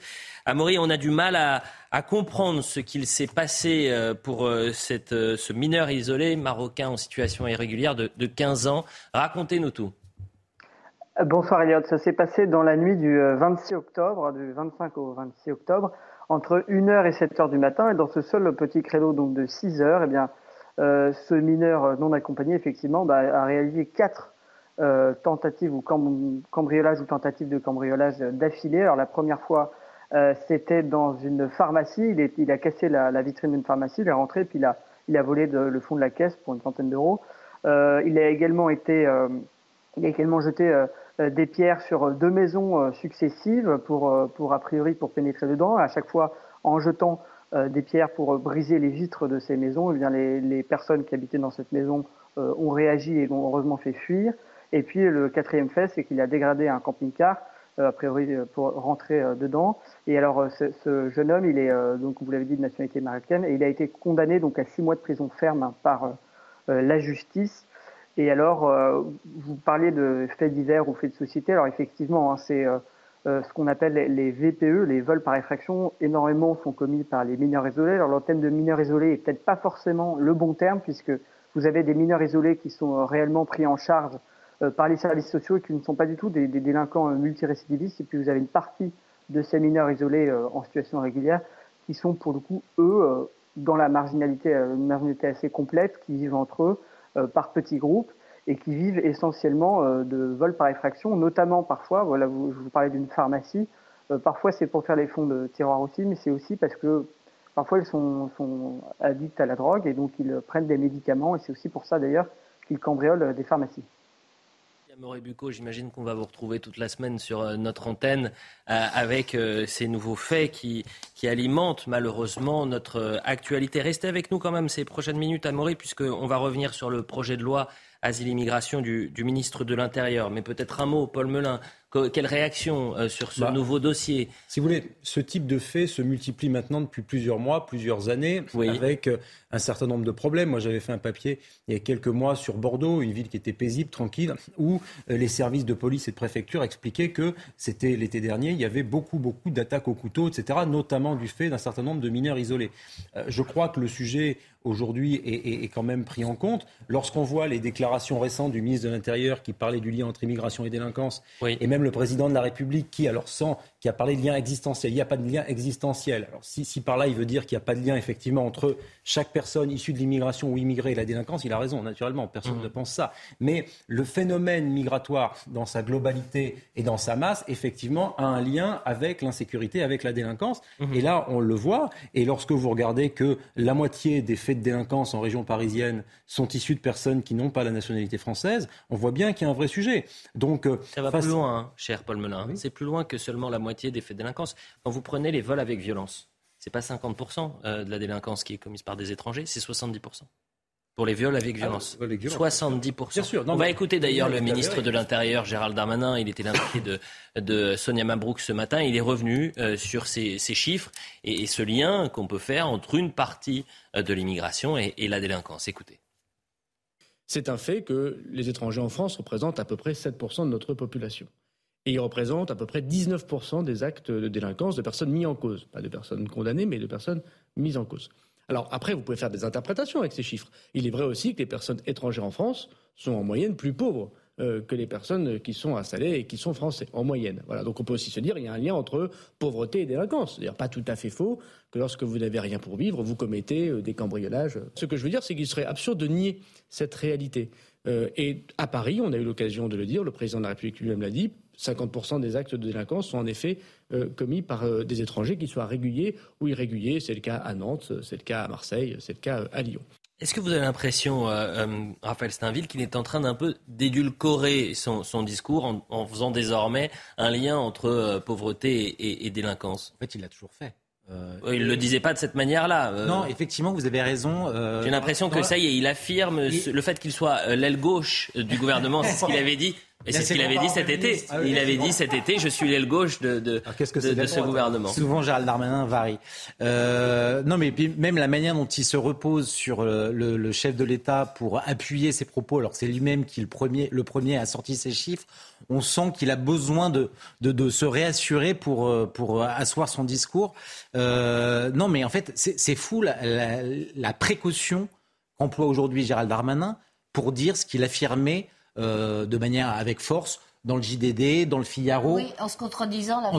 Amaury, on a du mal à, comprendre ce qu'il s'est passé euh, pour ce mineur isolé marocain en situation irrégulière de, 15 ans. Racontez-nous tout. Bonsoir Elliot, ça s'est passé dans la nuit du 26 octobre, du 25 au 26 octobre entre 1h et 7h du matin. Et dans ce seul petit créneau donc de 6 heures, eh bien, ce mineur non accompagné, effectivement, bah, a réalisé quatre euh, tentatives ou cambriolages ou tentatives de cambriolage d'affilée. Alors la première fois, euh, c'était dans une pharmacie. Il, a cassé la, vitrine d'une pharmacie, il est rentré, puis il a, volé le fond de la caisse pour une centaine d'euros. Euh, il a également été, euh, il a également jeté euh, des pierres sur deux maisons euh, successives pour, euh, pour a priori pour pénétrer dedans. À chaque fois, en jetant des pierres pour briser les vitres de ces maisons, eh bien les, personnes qui habitaient dans cette maison ont réagi et l'ont heureusement fait fuir. Et puis le quatrième fait, c'est qu'il a dégradé un camping-car, a priori pour rentrer dedans. Et alors ce, jeune homme, il est donc vous l'avez dit de nationalité marocaine, et il a été condamné donc à six mois de prison ferme par la justice. Et alors, vous parliez de faits divers ou faits de société. Alors effectivement, hein, c'est ce qu'on appelle les VPE, les vols par effraction. Énormément sont commis par les mineurs isolés. Alors le thème de mineurs isolés est peut-être pas forcément le bon terme puisque vous avez des mineurs isolés qui sont réellement pris en charge par les services sociaux et qui ne sont pas du tout des, délinquants multirécidivistes. Et puis vous avez une partie de ces mineurs isolés euh, en situation régulière qui sont pour le coup, eux, euh, dans la marginalité, euh, une marginalité assez complète, qui vivent entre eux par petits groupes et qui vivent essentiellement de vols par effraction, notamment parfois, voilà, je vous parlais d'une pharmacie, parfois c'est pour faire les fonds de tiroir aussi, mais c'est aussi parce que parfois ils sont, addicts à la drogue et donc ils prennent des médicaments et c'est aussi pour ça d'ailleurs qu'ils cambriolent des pharmacies. Maurice Bucco, j'imagine qu'on va vous retrouver toute la semaine sur euh, notre antenne euh, avec euh, ces nouveaux faits qui, alimentent malheureusement notre actualité. Restez avec nous quand même ces prochaines minutes, Amaury, puisqu'on va revenir sur le projet de loi asile-immigration du, du ministre de l'Intérieur. Mais peut-être un mot, Paul Melun. Quelle réaction euh, sur ce bah, nouveau dossier? Si vous voulez, ce type de fait se multiplie maintenant depuis plusieurs mois, plusieurs années, avec euh, un certain nombre de problèmes. Moi, j'avais fait un papier il y a quelques mois sur Bordeaux, une ville qui était paisible, tranquille, où euh, les services de police et de préfecture expliquaient que c'était l'été dernier, il y avait beaucoup, beaucoup d'attaques au couteau, etc., notamment du fait d'un certain nombre de mineurs isolés. je crois que le sujet aujourd'hui est, quand même pris en compte. Lorsqu'on voit les déclarations récentes du ministre de l'Intérieur qui parlait du lien entre immigration et délinquance, et même le président de la République qui, alors sans, qui a parlé de lien existentiel, il n'y a pas de lien existentiel. Alors si, si par là il veut dire qu'il n'y a pas de lien effectivement entre chaque personne issue de l'immigration ou immigrée et la délinquance, il a raison, naturellement, personne mmh. ne pense ça. Mais le phénomène migratoire dans sa globalité et dans sa masse, effectivement, a un lien avec l'insécurité, avec la délinquance. Mmh. Et là, on le voit. Et lorsque vous regardez que la moitié des faits de délinquance en région parisienne sont issus de personnes qui n'ont pas la nationalité française, on voit bien qu'il y a un vrai sujet. Donc, euh, ça va plus loin, hein, cher Paul Melun. C'est plus loin que seulement la moitié des faits de délinquance. Quand vous prenez les vols avec violence, c'est pas 50% euh, de la délinquance qui est commise par des étrangers, c'est 70% pour les viols avec ah, violence. 70%. Bien sûr. On va écouter d'ailleurs le ministre de l'Intérieur, Gérald Darmanin. Il était l'invité de, de Sonia Mabrouk ce matin. Il est revenu euh, sur ces, chiffres et, ce lien qu'on peut faire entre une partie euh, de l'immigration et, la délinquance. Écoutez. C'est un fait que les étrangers en France représentent à peu près 7% de notre population. Et ils représentent à peu près 19% des actes de délinquance de personnes mises en cause. Pas de personnes condamnées, mais de personnes mises en cause. Alors après, vous pouvez faire des interprétations avec ces chiffres. Il est vrai aussi que les personnes étrangères en France sont en moyenne plus pauvres euh, que les personnes qui sont installées et qui sont français, en moyenne. Voilà. Donc on peut aussi se dire qu'il y a un lien entre pauvreté et délinquance. C'est-à-dire pas tout à fait faux que lorsque vous n'avez rien pour vivre, vous commettez euh, des cambriolages. Ce que je veux dire, c'est qu'il serait absurde de nier cette réalité. Euh, et à Paris, on a eu l'occasion de le dire, le président de la République lui-même l'a dit, 50% des actes de délinquance sont en effet euh, commis par euh, des étrangers, qu'ils soient réguliers ou irréguliers. C'est le cas à Nantes, c'est le cas à Marseille, c'est le cas euh, à Lyon. Est-ce que vous avez l'impression, Raphaël Steinville, qu'il est en train d'un peu d'édulcorer son, discours en, faisant désormais un lien entre pauvreté et, délinquance? En fait, il l'a toujours fait. il ne le disait pas de cette manière-là. Non, effectivement, vous avez raison. J'ai l'impression que ça y est, il affirme le fait qu'il soit l'aile gauche du gouvernement, c'est ce qu'il *laughs* avait dit. Et c'est ce qu'il avait dit cet été. Ah il avait dit cet été, je suis l'aile gauche de, de, de, ce gouvernement. Souvent, Gérald Darmanin varie. Euh, non, mais même la manière dont il se repose sur le, le, chef de l'État pour appuyer ses propos, alors c'est lui-même qui le premier, le premier a sorti ses chiffres, on sent qu'il a besoin de, de, de, se réassurer pour, euh, pour asseoir son discours. Euh, non, mais en fait, c'est fou la, la, la précaution qu'emploie aujourd'hui Gérald Darmanin pour dire ce qu'il affirmait euh, de manière avec force dans le JDD, dans le Figaro. Oui, en se contredisant la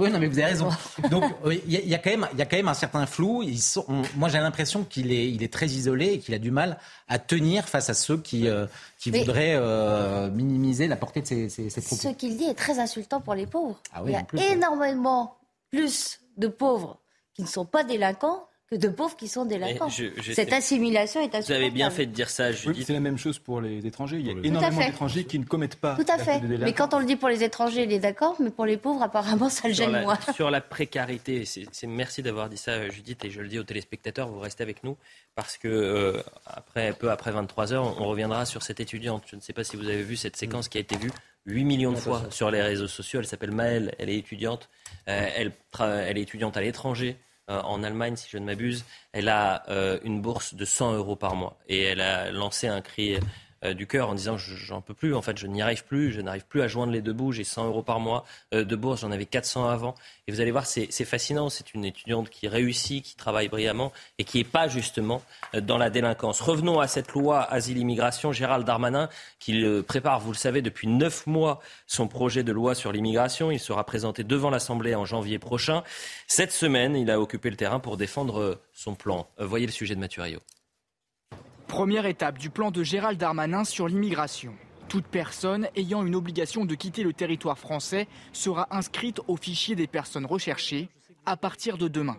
Oui, non, mais vous avez raison. Donc, il y, a quand même, il y a quand même un certain flou. Ils sont, moi, j'ai l'impression qu'il est, il est très isolé et qu'il a du mal à tenir face à ceux qui, euh, qui voudraient euh, minimiser la portée de ses, propos. Ce qu'il dit est très insultant pour les pauvres. Ah il y a énormément plus de pauvres qui ne sont pas délinquants que de pauvres qui sont délinquants. Cette assimilation est Vous avez bien fait de dire ça, Judith. Oui, c'est la même chose pour les étrangers. Il y a énormément d'étrangers qui ne commettent pas. Tout à fait. Mais quand on le dit pour les étrangers, il est d'accord, mais pour les pauvres, apparemment, ça le gêne moins. Sur la précarité, c'est merci d'avoir dit ça, Judith, et je le dis aux téléspectateurs, vous restez avec nous, parce que euh, après, peu après 23 heures, on reviendra sur cette étudiante. Je ne sais pas si vous avez vu cette séquence qui a été vue 8 millions de fois sur les réseaux sociaux. Elle s'appelle Maëlle, elle est étudiante. Euh, elle, elle est étudiante à l'étranger. En Allemagne, si je ne m'abuse, elle a une bourse de 100 euros par mois. Et elle a lancé un cri euh, du cœur en disant j'en peux plus, en fait, je n'y arrive plus, je n'arrive plus à joindre les deux bouts, j'ai 100 euros par mois euh, de bourse, j'en avais 400 avant. Et vous allez voir, c'est fascinant, c'est une étudiante qui réussit, qui travaille brillamment et qui n'est pas justement euh, dans la délinquance. Revenons à cette loi asile-immigration. Gérald Darmanin, qui prépare, vous le savez, depuis neuf mois son projet de loi sur l'immigration. Il sera présenté devant l'Assemblée en janvier prochain. Cette semaine, il a occupé le terrain pour défendre son plan. Voyez le sujet de Mathurio. Première étape du plan de Gérald Darmanin sur l'immigration. Toute personne ayant une obligation de quitter le territoire français sera inscrite au fichier des personnes recherchées à partir de demain.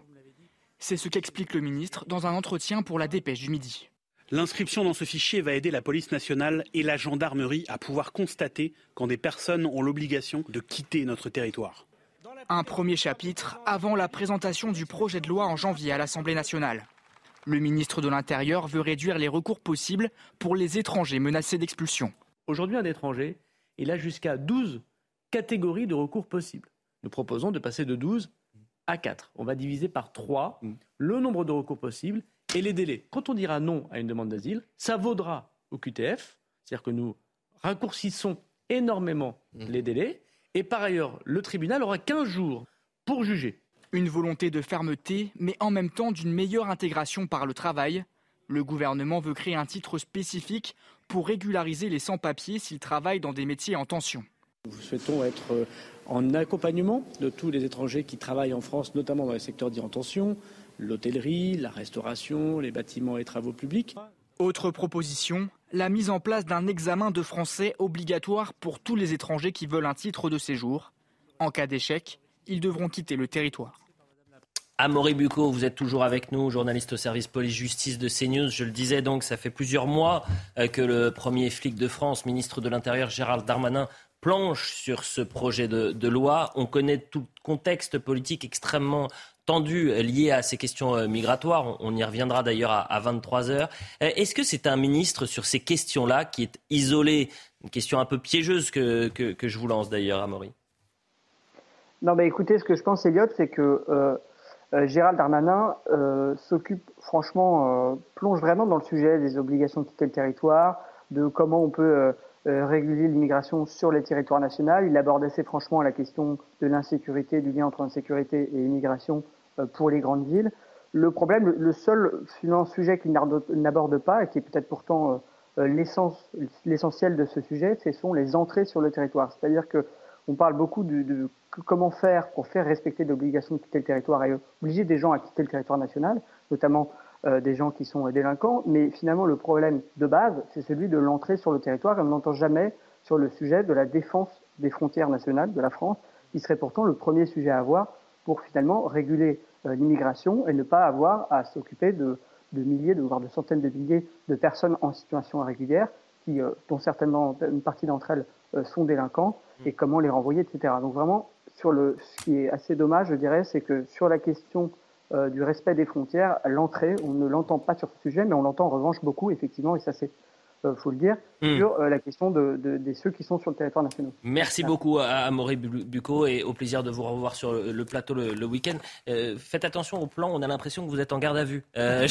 C'est ce qu'explique le ministre dans un entretien pour la dépêche du midi. L'inscription dans ce fichier va aider la police nationale et la gendarmerie à pouvoir constater quand des personnes ont l'obligation de quitter notre territoire. Un premier chapitre avant la présentation du projet de loi en janvier à l'Assemblée nationale. Le ministre de l'Intérieur veut réduire les recours possibles pour les étrangers menacés d'expulsion. Aujourd'hui, un étranger, il a jusqu'à 12 catégories de recours possibles. Nous proposons de passer de 12 à 4. On va diviser par 3 mm. le nombre de recours possibles et les délais. Quand on dira non à une demande d'asile, ça vaudra au QTF, c'est-à-dire que nous raccourcissons énormément mm. les délais, et par ailleurs, le tribunal aura 15 jours pour juger. Une volonté de fermeté, mais en même temps d'une meilleure intégration par le travail. Le gouvernement veut créer un titre spécifique pour régulariser les sans-papiers s'ils travaillent dans des métiers en tension. Nous souhaitons être euh, en accompagnement de tous les étrangers qui travaillent en France, notamment dans les secteurs dits en tension, l'hôtellerie, la restauration, les bâtiments et travaux publics. Autre proposition, la mise en place d'un examen de français obligatoire pour tous les étrangers qui veulent un titre de séjour. En cas d'échec, ils devront quitter le territoire. Amaury Bucco, vous êtes toujours avec nous, journaliste au service police-justice de CNews. Je le disais donc, ça fait plusieurs mois euh, que le premier flic de France, ministre de l'Intérieur Gérald Darmanin, planche sur ce projet de, loi. On connaît tout le contexte politique extrêmement tendu lié à ces questions euh, migratoires. On y reviendra d'ailleurs à, 23 heures. Euh, est-ce que c'est un ministre sur ces questions-là qui est isolé? Une question un peu piégeuse que, que je vous lance d'ailleurs, Amaury. Non, mais écoutez, ce que je pense, Elliot, c'est que euh, euh, Gérald Darmanin euh, s'occupe, franchement, plonge vraiment dans le sujet des obligations de quitter le territoire, de comment on peut réguler l'immigration sur les territoires nationaux. Il aborde assez franchement la question de l'insécurité, du lien entre insécurité et immigration pour les grandes villes. Le problème, le seul sujet qu'il n'aborde pas, et qui est peut-être pourtant l'essentiel de ce sujet, ce sont les entrées sur le territoire. C'est-à-dire que on parle beaucoup de, comment faire pour faire respecter l'obligation de quitter le territoire et obliger des gens à quitter le territoire national, notamment euh, des gens qui sont délinquants. Mais finalement, le problème de base, c'est celui de l'entrée sur le territoire et on n'entend jamais sur le sujet de la défense des frontières nationales de la France, qui serait pourtant le premier sujet à avoir pour finalement réguler euh, l'immigration et ne pas avoir à s'occuper de, milliers, de, voire de centaines de milliers de personnes en situation irrégulière, qui, euh, dont certainement une partie d'entre elles sont délinquants et comment les renvoyer, etc. Donc vraiment, ce qui est assez dommage, je dirais, c'est que sur la question euh, du respect des frontières, l'entrée, on ne l'entend pas sur ce sujet, mais on l'entend en revanche beaucoup, effectivement, et ça c'est euh, faut le dire, hmm. sur euh, la question de, de, ceux qui sont sur le territoire national. Merci beaucoup à, Maurice Bucco et au plaisir de vous revoir sur le, plateau le, week-end. Euh, faites attention au plan, on a l'impression que vous êtes en garde à vue. *laughs* *laughs* Donc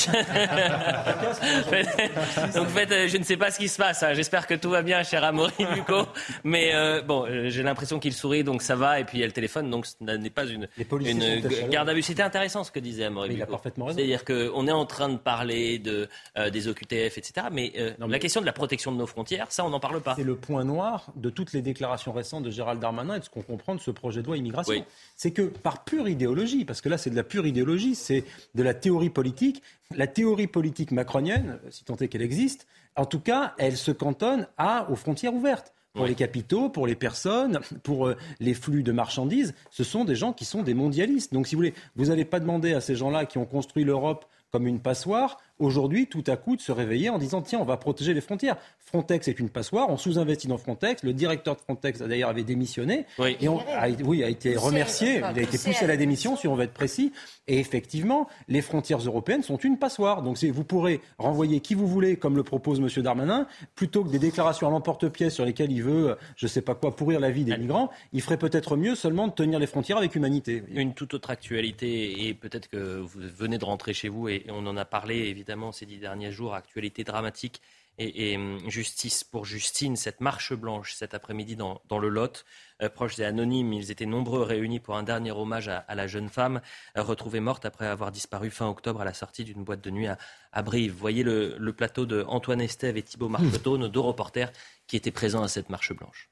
faites, je ne sais pas ce qui se passe. Hein. J'espère que tout va bien, cher Amaury Bucco. Mais bon, j'ai l'impression qu'il sourit, donc ça va. Et puis il y a le téléphone, donc ce n'est pas une, une garde à vue. C'était intéressant ce que disait Amaury Bucco. Il a parfaitement raison. C'est-à-dire qu'on est en train de parler de, des OQTF, etc. Mais, la question de la protection de nos frontières, ça, on n'en parle pas. C'est le point noir de toutes les déclarations récentes de Gérald Darmanin et de ce qu'on comprend de ce projet de loi immigration. C'est que par pure idéologie, parce que là, c'est de la pure idéologie, c'est de la théorie politique. La théorie politique macronienne, si tant est qu'elle existe, en tout cas, elle se cantonne à, aux frontières ouvertes pour les capitaux, pour les personnes, pour euh, les flux de marchandises. Ce sont des gens qui sont des mondialistes. Donc, si vous voulez, vous n'allez pas demander à ces gens-là qui ont construit l'Europe comme une passoire aujourd'hui, tout à coup, de se réveiller en disant tiens, on va protéger les frontières. Frontex est une passoire, on sous-investit dans Frontex. Le directeur de Frontex d'ailleurs avait démissionné oui. et on a, oui, a été remercié, il a été poussé à la démission, si on veut être précis. Et effectivement, les frontières européennes sont une passoire. Donc vous pourrez renvoyer qui vous voulez, comme le propose M. Darmanin, plutôt que des déclarations à l'emporte-pièce sur lesquelles il veut, je ne sais pas quoi, pourrir la vie des migrants. Il ferait peut-être mieux seulement de tenir les frontières avec humanité. Une toute autre actualité, et peut-être que vous venez de rentrer chez vous, et on en a parlé évidemment ces dix derniers jours, actualité dramatique et, hum, justice pour Justine, cette marche blanche cet après-midi dans, le Lot. Euh, proches et anonymes, ils étaient nombreux réunis pour un dernier hommage à, la jeune femme euh, retrouvée morte après avoir disparu fin octobre à la sortie d'une boîte de nuit à, Brive. Voyez le, plateau de Antoine Estève et Thibault Marcoteau, nos deux reporters qui étaient présents à cette marche blanche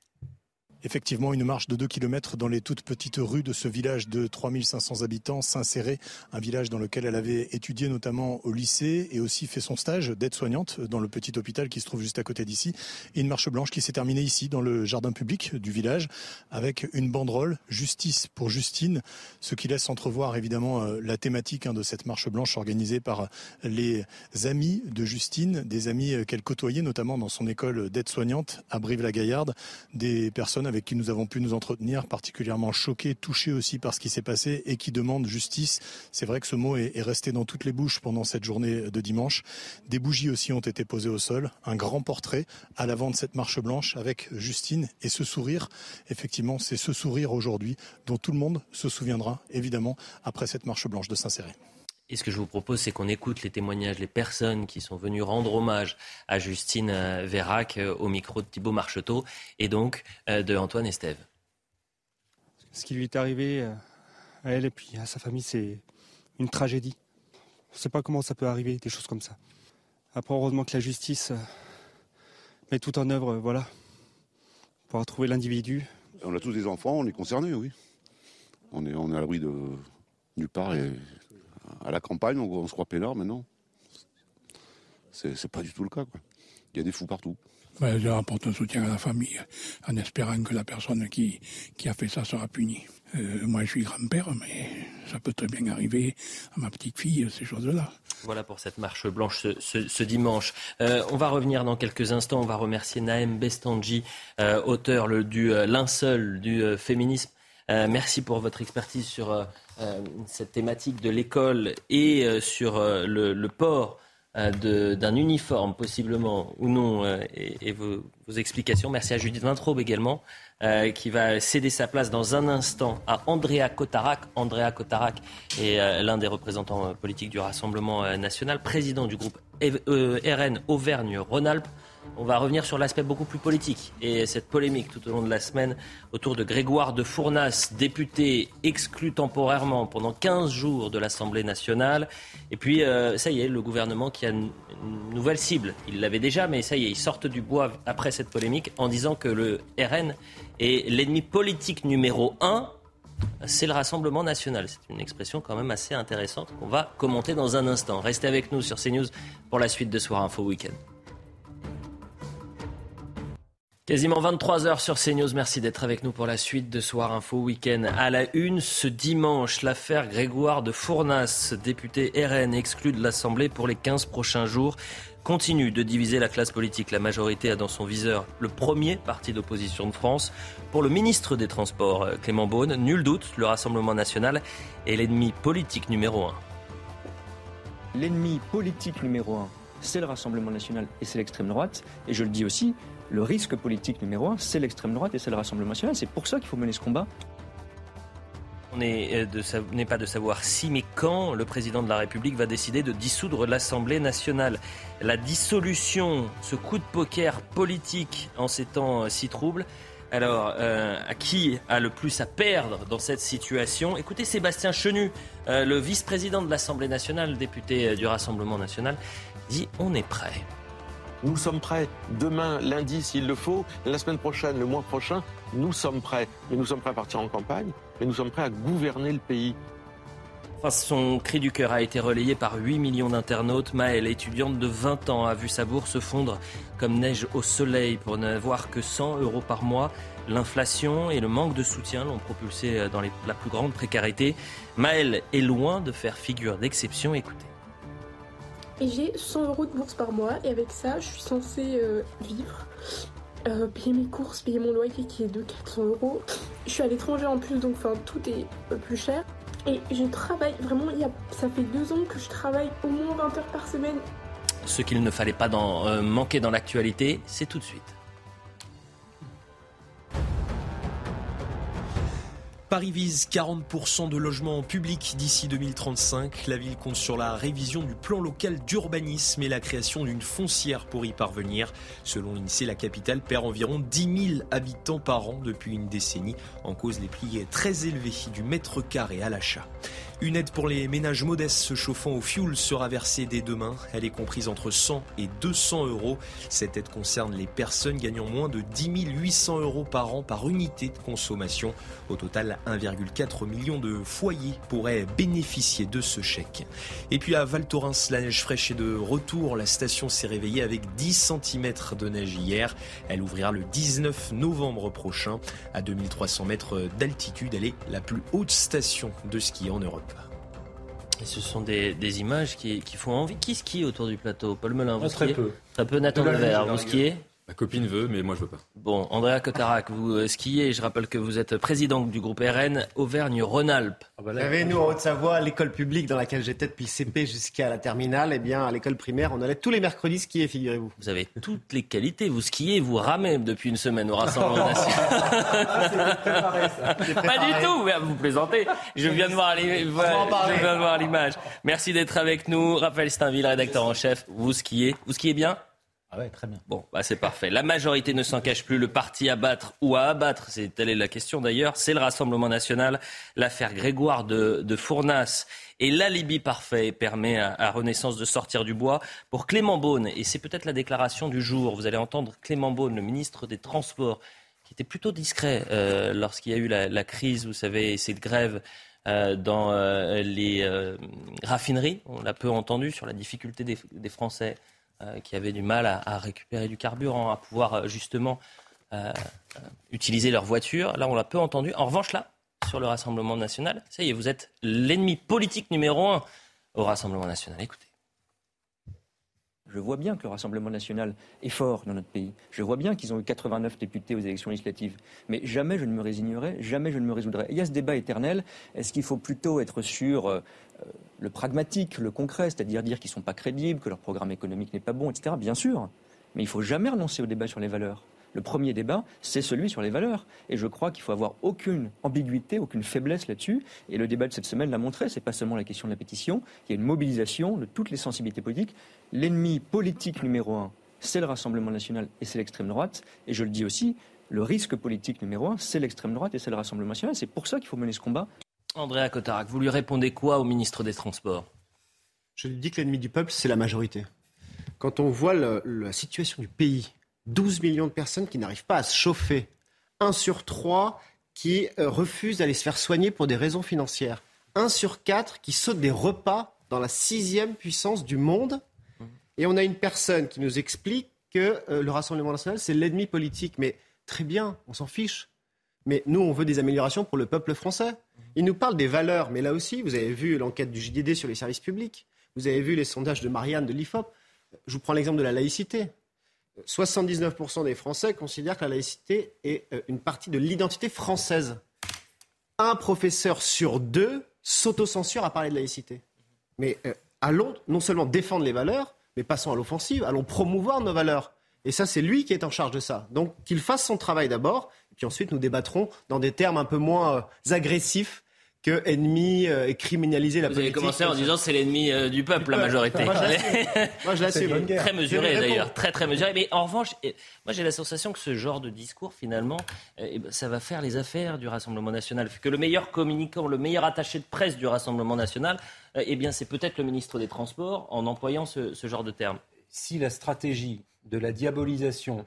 effectivement une marche de 2 km dans les toutes petites rues de ce village de 3500 habitants, Saint-Céré, un village dans lequel elle avait étudié notamment au lycée et aussi fait son stage d'aide-soignante dans le petit hôpital qui se trouve juste à côté d'ici. Et une marche blanche qui s'est terminée ici, dans le jardin public du village, avec une banderole Justice pour Justine, ce qui laisse entrevoir évidemment euh, la thématique hein, de cette marche blanche organisée par les amis de Justine, des amis euh, qu'elle côtoyait notamment dans son école d'aide-soignante à Brive-la-Gaillarde, des personnes avec qui nous avons pu nous entretenir, particulièrement choqués, touchés aussi par ce qui s'est passé et qui demandent justice. C'est vrai que ce mot est, resté dans toutes les bouches pendant cette journée de dimanche. Des bougies aussi ont été posées au sol, un grand portrait à l'avant de cette marche blanche avec Justine et ce sourire. Effectivement, c'est ce sourire aujourd'hui dont tout le monde se souviendra, évidemment, après cette marche blanche de Saint-Céré. Et ce que je vous propose, c'est qu'on écoute les témoignages, les personnes qui sont venues rendre hommage à Justine euh, Vérac euh, au micro de Thibault Marcheteau et donc euh, de Antoine Estève. Ce qui lui est arrivé à elle et puis à sa famille, c'est une tragédie. Je ne sais pas comment ça peut arriver, des choses comme ça. Après, heureusement que la justice met tout en œuvre, voilà, pour trouver l'individu. On a tous des enfants, on est concernés, oui. On est, on est à l'abri de nulle part et à la campagne, on, se croit peinard, mais non. C'est pas du tout le cas. Il y a des fous partout. je rapporte un soutien à la famille, en espérant que la personne qui, qui a fait ça sera punie. Euh, moi, je suis grand-père, mais ça peut très bien arriver à ma petite fille, ces choses-là. Voilà pour cette marche blanche ce, dimanche. Euh, on va revenir dans quelques instants. On va remercier Naëm Bestanji, euh, auteur le, du linceul du féminisme. merci pour votre expertise sur euh, cette thématique de l'école et euh, sur euh, le, port d'un uniforme, possiblement ou non, et, vos, explications. Merci à Judith Vintraube également, qui va céder sa place dans un instant à Andrea Cotarac. Andrea Cotarac est l'un des représentants politiques du Rassemblement national, président du groupe RN Auvergne-Rhône-Alpes. On va revenir sur l'aspect beaucoup plus politique et cette polémique tout au long de la semaine autour de Grégoire de Fournas, député exclu temporairement pendant 15 jours de l'Assemblée nationale. Et puis, euh, ça y est, le gouvernement qui a une, nouvelle cible. Il l'avait déjà, mais ça y est, ils sortent du bois après cette polémique en disant que le RN est l'ennemi politique numéro un c'est le Rassemblement national. C'est une expression quand même assez intéressante qu'on va commenter dans un instant. Restez avec nous sur CNews pour la suite de Soir Info Week-end. Quasiment 23 heures sur CNews. Merci d'être avec nous pour la suite de Soir Info Week-end. À la une, ce dimanche, l'affaire Grégoire de Fournas, député RN exclu de l'Assemblée pour les 15 prochains jours, continue de diviser la classe politique. La majorité a dans son viseur le premier parti d'opposition de France. Pour le ministre des Transports, Clément Beaune, nul doute, le Rassemblement national est l'ennemi politique numéro un. L'ennemi politique numéro un, c'est le Rassemblement national et c'est l'extrême droite. Et je le dis aussi, le risque politique numéro un, c'est l'extrême droite et c'est le Rassemblement national. C'est pour ça qu'il faut mener ce combat. On n'est euh, pas de savoir si, mais quand le président de la République va décider de dissoudre l'Assemblée nationale. La dissolution, ce coup de poker politique en ces temps euh, si troubles, alors, euh, à qui a le plus à perdre dans cette situation? Écoutez Sébastien Chenu, le vice-président de l'Assemblée nationale, député du Rassemblement national, dit on est prêt. Nous sommes prêts demain, lundi, s'il le faut, la semaine prochaine, le mois prochain, nous sommes prêts. Mais nous sommes prêts à partir en campagne, mais nous sommes prêts à gouverner le pays. Son cri du cœur a été relayé par 8 millions d'internautes. Maëlle, étudiante de 20 ans, a vu sa bourse fondre comme neige au soleil pour n'avoir que 100 euros par mois. L'inflation et le manque de soutien l'ont propulsé dans la plus grande précarité. Maëlle est loin de faire figure d'exception. Écoutez. Et j'ai 100 euros de bourse par mois et avec ça, je suis censée euh, vivre. Euh, payer mes courses, payer mon loyer qui est de 400 euros. Je suis à l'étranger en plus, donc enfin tout est plus cher. Et je travaille vraiment, il y a, ça fait deux ans que je travaille au moins 20 heures par semaine. Ce qu'il ne fallait pas euh, manquer dans l'actualité, c'est tout de suite. Paris vise 40% de logements publics d'ici 2035. La ville compte sur la révision du plan local d'urbanisme et la création d'une foncière pour y parvenir. Selon l'INSEE, la capitale perd environ 10 000 habitants par an depuis une décennie, en cause des prix très élevés du mètre carré à l'achat. Une aide pour les ménages modestes se chauffant au fioul sera versée dès demain. Elle est comprise entre 100 et 200 euros. Cette aide concerne les personnes gagnant moins de 10 800 euros par an par unité de consommation. Au total, 1,4 million de foyers pourraient bénéficier de ce chèque. Et puis à Val Thorens, la neige fraîche est de retour. La station s'est réveillée avec 10 cm de neige hier. Elle ouvrira le 19 novembre prochain. À 2300 mètres d'altitude, elle est la plus haute station de ski en Europe. Et ce sont des, images qui, font envie. Qui skie autour du plateau? Paul Melun, vous Très peu. Très peu. Nathan Levert, vous skiez? Ma copine veut, mais moi je veux pas. Bon, Andrea Cotarac, vous euh, skiez. Je rappelle que vous êtes président du groupe RN Auvergne-Rhône-Alpes. Ah bah nous, en Haute-Savoie, l'école publique dans laquelle j'étais depuis CP jusqu'à la terminale, eh bien, à l'école primaire, on allait tous les mercredis skier, figurez-vous. Vous avez toutes les qualités. Vous skiez, vous ramez depuis une semaine au Rassemblement national. *laughs* Ah, pas du tout, vous plaisantez. Je viens de voir l'image. Merci d'être avec nous. Raphaël Steinville, rédacteur en chef. Vous skiez. Vous skiez bien? Ah ouais, très bien. Bon, bah c'est parfait. La majorité ne s'en cache plus. Le parti à battre ou à abattre, c'est telle est la question d'ailleurs. C'est le Rassemblement national. L'affaire Grégoire de, Fournas et l'alibi parfait permet à, Renaissance de sortir du bois pour Clément Beaune. Et c'est peut-être la déclaration du jour. Vous allez entendre Clément Beaune, le ministre des Transports, qui était plutôt discret euh, lorsqu'il y a eu la, crise, vous savez, cette grève euh, dans euh, les raffineries. On l'a peu entendu sur la difficulté des Français qui avaient du mal à, récupérer du carburant, à pouvoir euh, justement euh, utiliser leur voiture. Là, on l'a peu entendu. En revanche, là, sur le Rassemblement national, ça y est, vous êtes l'ennemi politique numéro un au Rassemblement national. Écoutez. Je vois bien que le Rassemblement national est fort dans notre pays. Je vois bien qu'ils ont eu 89 députés aux élections législatives. Mais jamais je ne me résignerai, jamais je ne me résoudrai. il y a ce débat éternel. Est-ce qu'il faut plutôt être sûr le pragmatique, le concret, c'est-à-dire dire qu'ils ne sont pas crédibles, que leur programme économique n'est pas bon, etc. Bien sûr. Mais il ne faut jamais renoncer au débat sur les valeurs. Le premier débat, c'est celui sur les valeurs. Et je crois qu'il faut avoir aucune ambiguïté, aucune faiblesse là-dessus. Et le débat de cette semaine l'a montré. Ce n'est pas seulement la question de la pétition. Il y a une mobilisation de toutes les sensibilités politiques. L'ennemi politique numéro un, c'est le Rassemblement national et c'est l'extrême droite. Et je le dis aussi, le risque politique numéro un, c'est l'extrême droite et c'est le Rassemblement national. C'est pour ça qu'il faut mener ce combat Andréa Cotarac, vous lui répondez quoi au ministre des Transports? Je lui dis que l'ennemi du peuple, c'est la majorité. Quand on voit la situation du pays, 12 millions de personnes qui n'arrivent pas à se chauffer, 1 sur 3 qui euh, refusent d'aller se faire soigner pour des raisons financières, 1 sur 4 qui sautent des repas dans la sixième puissance du monde, et on a une personne qui nous explique que euh, le Rassemblement national, c'est l'ennemi politique. Mais très bien, on s'en fiche. Mais nous, on veut des améliorations pour le peuple français. Il nous parle des valeurs, mais là aussi, vous avez vu l'enquête du JDD sur les services publics, vous avez vu les sondages de Marianne de l'IFOP. Je vous prends l'exemple de la laïcité. 79% des Français considèrent que la laïcité est euh, une partie de l'identité française. Un professeur sur deux s'autocensure à parler de laïcité. Mais euh, allons non seulement défendre les valeurs, mais passons à l'offensive, allons promouvoir nos valeurs. Et ça, c'est lui qui est en charge de ça. Donc qu'il fasse son travail d'abord, puis ensuite nous débattrons dans des termes un peu moins euh, agressifs que ennemi euh, et criminaliser la Vous politique. Vous avez commencé en disant c'est l'ennemi euh, du peuple, la majorité. Moi, je l'assume. *laughs* Très mesuré d'ailleurs, très très mesuré. Mais en revanche, moi j'ai la sensation que ce genre de discours, finalement, eh ben, ça va faire les affaires du Rassemblement national. Que le meilleur communicant, le meilleur attaché de presse du Rassemblement national, eh bien c'est peut-être le ministre des Transports en employant ce, ce genre de termes. Si la stratégie de la diabolisation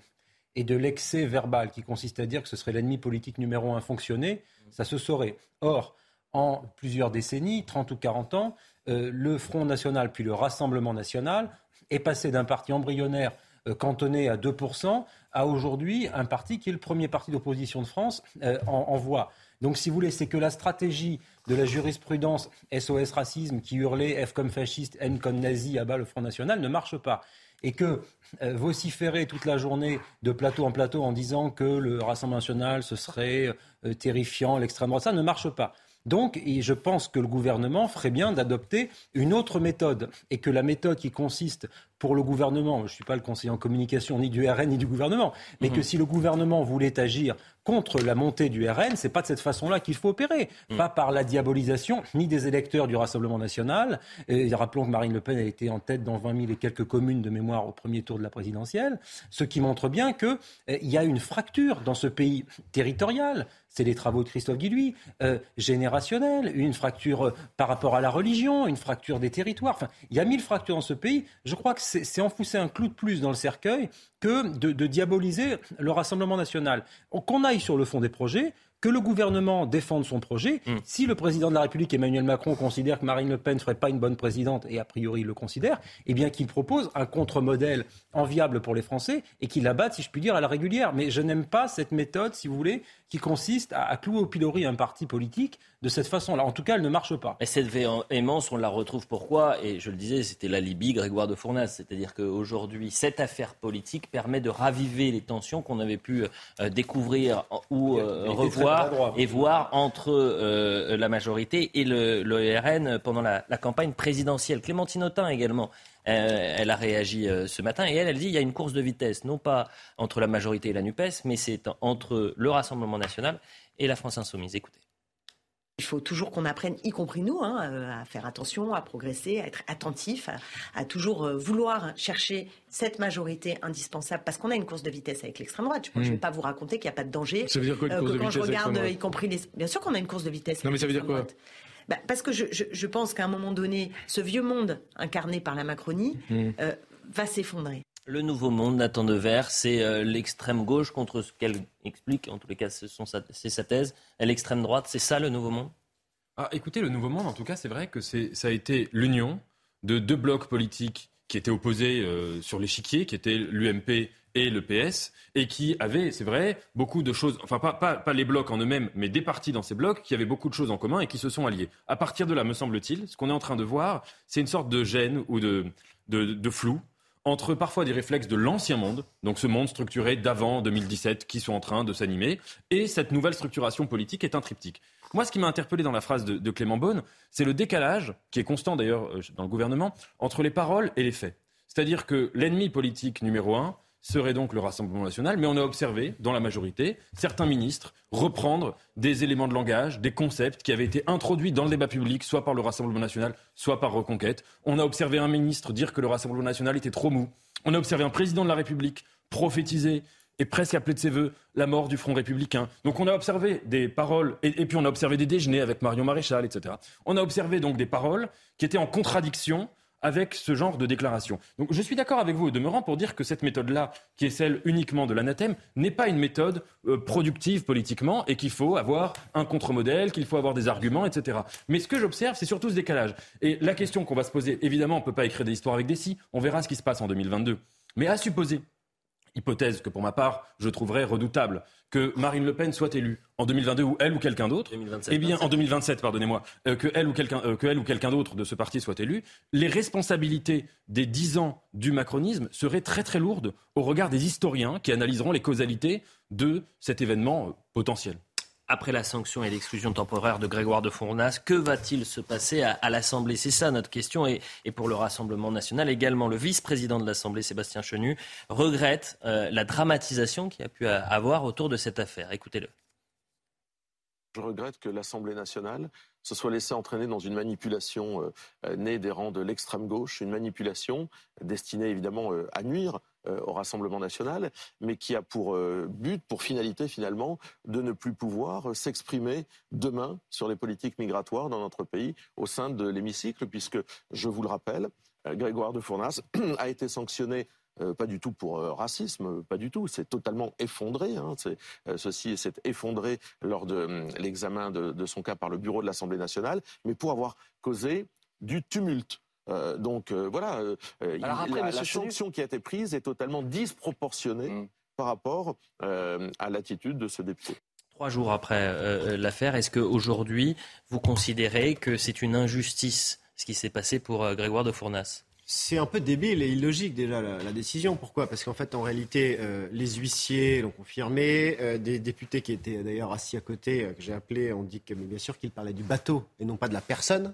et de l'excès verbal qui consiste à dire que ce serait l'ennemi politique numéro un fonctionner, ça se saurait. Or, en plusieurs décennies, 30 ou 40 ans, euh, le Front National puis le Rassemblement National est passé d'un parti embryonnaire euh, cantonné à 2% à aujourd'hui un parti qui est le premier parti d'opposition de France euh, en, voie. Donc, si vous voulez, c'est que la stratégie de la jurisprudence SOS racisme qui hurlait F comme fasciste, N comme nazi, abat le Front National ne marche pas et que euh, vociférer toute la journée de plateau en plateau en disant que le Rassemblement national, ce serait terrifiant, l'extrême droite, ça ne marche pas. Donc, je pense que le gouvernement ferait bien d'adopter une autre méthode et que la méthode qui consiste pour le gouvernement, je ne suis pas le conseiller en communication ni du RN ni du gouvernement, mais que mhm. si le gouvernement voulait agir contre la montée du RN, c'est pas de cette façon-là qu'il faut opérer, mhm. pas par la diabolisation ni des électeurs du Rassemblement national. Et rappelons que Marine Le Pen a été en tête dans 20 000 et quelques communes de mémoire au premier tour de la présidentielle, ce qui montre bien qu'il eh, y a une fracture dans ce pays territorial c'est les travaux de Christophe Guilluy, euh, générationnelle, une fracture euh, par rapport à la religion, une fracture des territoires. Enfin, il y a mille fractures dans ce pays. Je crois que c'est enfousser un clou de plus dans le cercueil que de, diaboliser le Rassemblement national. Qu'on aille sur le fond des projets, que le gouvernement défende son projet. Mm. Si le président de la République, Emmanuel Macron, considère que Marine Le Pen ne ferait pas une bonne présidente, et a priori il le considère, eh bien qu'il propose un contre-modèle enviable pour les Français et qu'il la batte, si je puis dire, à la régulière. Mais je n'aime pas cette méthode, si vous voulez, qui consiste à, clouer au pilori un parti politique de cette façon-là. En tout cas, elle ne marche pas. Et cette véhémence, on la retrouve pourquoi? Et je le disais, c'était la Libye, Grégoire de Fournas. C'est-à-dire qu'aujourd'hui, cette affaire politique permet de raviver les tensions qu'on avait pu euh, découvrir ou euh, revoir et voir entre euh, la majorité et le, RN pendant la, campagne présidentielle. Clémentine Autain également elle a réagi ce matin et elle, elle dit qu'il y a une course de vitesse, non pas entre la majorité et la NUPES, mais c'est entre le Rassemblement national et la France insoumise. Écoutez. Il faut toujours qu'on apprenne, y compris nous, hein, euh, à faire attention, à progresser, à être attentif, à, toujours euh, vouloir chercher cette majorité indispensable, parce qu'on a une course de vitesse avec l'extrême droite. Je ne vais hmm. pas vous raconter qu'il n'y a pas de danger. Ça veut dire quoi, une euh, course de quand vitesse je regarde, y compris les... Bien sûr qu'on a une course de vitesse. Non, mais ça veut dire quoi bah, parce que je, je, pense qu'à un moment donné, ce vieux monde incarné par la Macronie hmm. va s'effondrer. Le nouveau monde, Nathan Devers, c'est l'extrême gauche contre ce qu'elle explique, en tous les cas, c'est sa thèse, l'extrême droite, c'est ça le nouveau monde? Ah, écoutez, le Nouveau Monde, en tout cas, c'est vrai que ça a été l'union de deux blocs politiques qui étaient opposés euh, sur l'échiquier, qui étaient l'UMP et le PS, et qui avaient, c'est vrai, beaucoup de choses, enfin pas, les blocs en eux-mêmes, mais des partis dans ces blocs qui avaient beaucoup de choses en commun et qui se sont alliés. À partir de là, me semble-t-il, ce qu'on est en train de voir, c'est une sorte de gêne ou de flou entre parfois des réflexes de l'ancien monde, donc ce monde structuré d'avant 2017 qui sont en train de s'animer, et cette nouvelle structuration politique est un triptyque. Moi, ce qui m'a interpellé dans la phrase de, Clément Beaune, c'est le décalage, qui est constant d'ailleurs euh, dans le gouvernement, entre les paroles et les faits. C'est-à-dire que l'ennemi politique numéro un serait donc le Rassemblement national, mais on a observé, dans la majorité, certains ministres reprendre des éléments de langage, des concepts qui avaient été introduits dans le débat public, soit par le Rassemblement national, soit par Reconquête. On a observé un ministre dire que le Rassemblement national était trop mou. On a observé un président de la République prophétiser et presque appelé de ses voeux la mort du Front républicain. Donc on a observé des paroles, et, puis on a observé des déjeuners avec Marion Maréchal, etc. On a observé donc des paroles qui étaient en contradiction avec ce genre de déclaration. Donc je suis d'accord avec vous, demeurant, pour dire que cette méthode-là, qui est celle uniquement de l'anathème, n'est pas une méthode euh, productive politiquement et qu'il faut avoir un contre-modèle, qu'il faut avoir des arguments, etc. Mais ce que j'observe, c'est surtout ce décalage. Et la question qu'on va se poser, évidemment, on ne peut pas écrire des histoires avec des si, on verra ce qui se passe en 2022. Mais à supposer hypothèse que pour ma part je trouverais redoutable, que Marine Le Pen soit élue en 2022 ou elle ou quelqu'un d'autre, eh bien en 2027, pardonnez-moi, euh, que elle ou quelqu'un euh, que elle ou quelqu'un d'autre de ce parti soit élu, les responsabilités des dix ans du macronisme seraient très très lourdes au regard des historiens qui analyseront les causalités de cet événement euh, potentiel après la sanction et l'exclusion temporaire de Grégoire de Fournas, que va-t-il se passer à, l'Assemblée? C'est ça notre question. Et, pour le Rassemblement national également, le vice-président de l'Assemblée, Sébastien Chenu, regrette euh, la dramatisation qu'il a pu avoir autour de cette affaire. Écoutez-le. Je regrette que l'Assemblée nationale se soit laissée entraîner dans une manipulation euh, euh, née des rangs de l'extrême gauche, une manipulation destinée évidemment à nuire au Rassemblement national, mais qui a pour euh, but, pour finalité finalement, de ne plus pouvoir s'exprimer demain sur les politiques migratoires dans notre pays au sein de l'hémicycle, puisque, je vous le rappelle, euh, Grégoire de Fournas *clears throat* a été sanctionné pas du tout pour racisme, pas du tout. C'est totalement effondré. Hein. ceci s'est effondré lors de l'examen de, son cas par le bureau de l'Assemblée nationale, mais pour avoir causé du tumulte. Euh, donc euh, voilà, euh, la, sanction qui a été prise est totalement disproportionnée mm. par rapport à l'attitude de ce député. Trois jours après l'affaire, est-ce qu'aujourd'hui, vous considérez que c'est une injustice ce qui s'est passé pour Grégoire de Fournas? C'est un peu débile et illogique déjà la, décision. Pourquoi? Parce qu'en fait, en réalité, euh, les huissiers l'ont confirmé, euh, des députés qui étaient d'ailleurs assis à côté, euh, que j'ai appelé, ont dit que, bien sûr, qu'ils parlaient du bateau et non pas de la personne.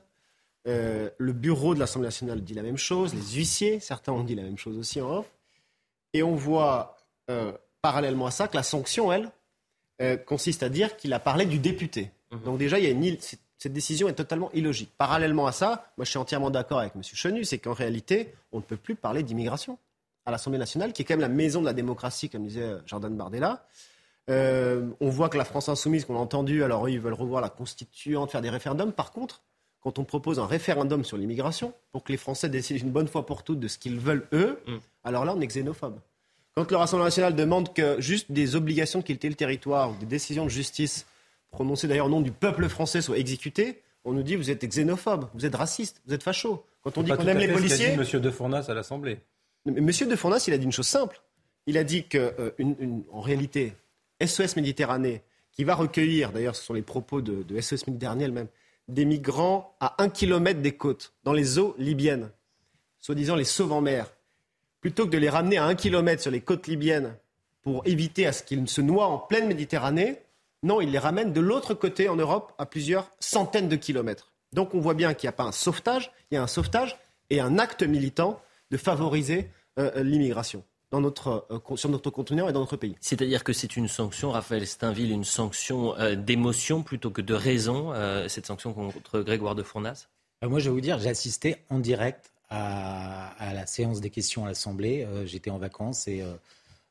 Le bureau de l'Assemblée nationale dit la même chose, les huissiers, certains ont dit la même chose aussi en off. Et on voit parallèlement à ça que la sanction, elle, consiste à dire qu'il a parlé du député. Mmh. Donc déjà, il y a une, cette décision est totalement illogique. Parallèlement à ça, moi je suis entièrement d'accord avec M. Chenu, c'est qu'en réalité, on ne peut plus parler d'immigration à l'Assemblée nationale, qui est quand même la maison de la démocratie, comme disait euh, Jordan Bardella. Euh, on voit que la France insoumise, qu'on a entendu, alors eux, ils veulent revoir la constituante, faire des référendums. Par contre, quand on propose un référendum sur l'immigration, pour que les Français décident une bonne fois pour toutes de ce qu'ils veulent eux, mm. alors là, on est xénophobe. Quand le Rassemblement national demande que juste des obligations de quitter le territoire ou des décisions de justice prononcé d'ailleurs au nom du peuple français, soit exécuté, on nous dit vous êtes xénophobe, vous êtes raciste, vous êtes facho. Quand on dit qu'on aime les policiers. Dit Monsieur De Fournas à l'Assemblée. Monsieur De Fournas, il a dit une chose simple. Il a dit qu'en euh, en réalité, SOS Méditerranée, qui va recueillir, d'ailleurs ce sont les propos de, de SOS Méditerranée elle-même, des migrants à un kilomètre des côtes, dans les eaux libyennes, soi-disant les sauve en mer, plutôt que de les ramener à un kilomètre sur les côtes libyennes pour éviter à ce qu'ils se noient en pleine Méditerranée, non, il les ramène de l'autre côté en Europe à plusieurs centaines de kilomètres. Donc on voit bien qu'il n'y a pas un sauvetage, il y a un sauvetage et un acte militant de favoriser euh, euh, Notre, euh, sur notre continent et dans notre pays. C'est-à-dire que c'est une sanction, Raphaël Steinville, une sanction d'émotion plutôt que de raison, cette sanction contre Grégoire de Fournas? Moi, je vais vous dire, j'ai assisté en direct à, la séance des questions à l'Assemblée. J'étais en vacances et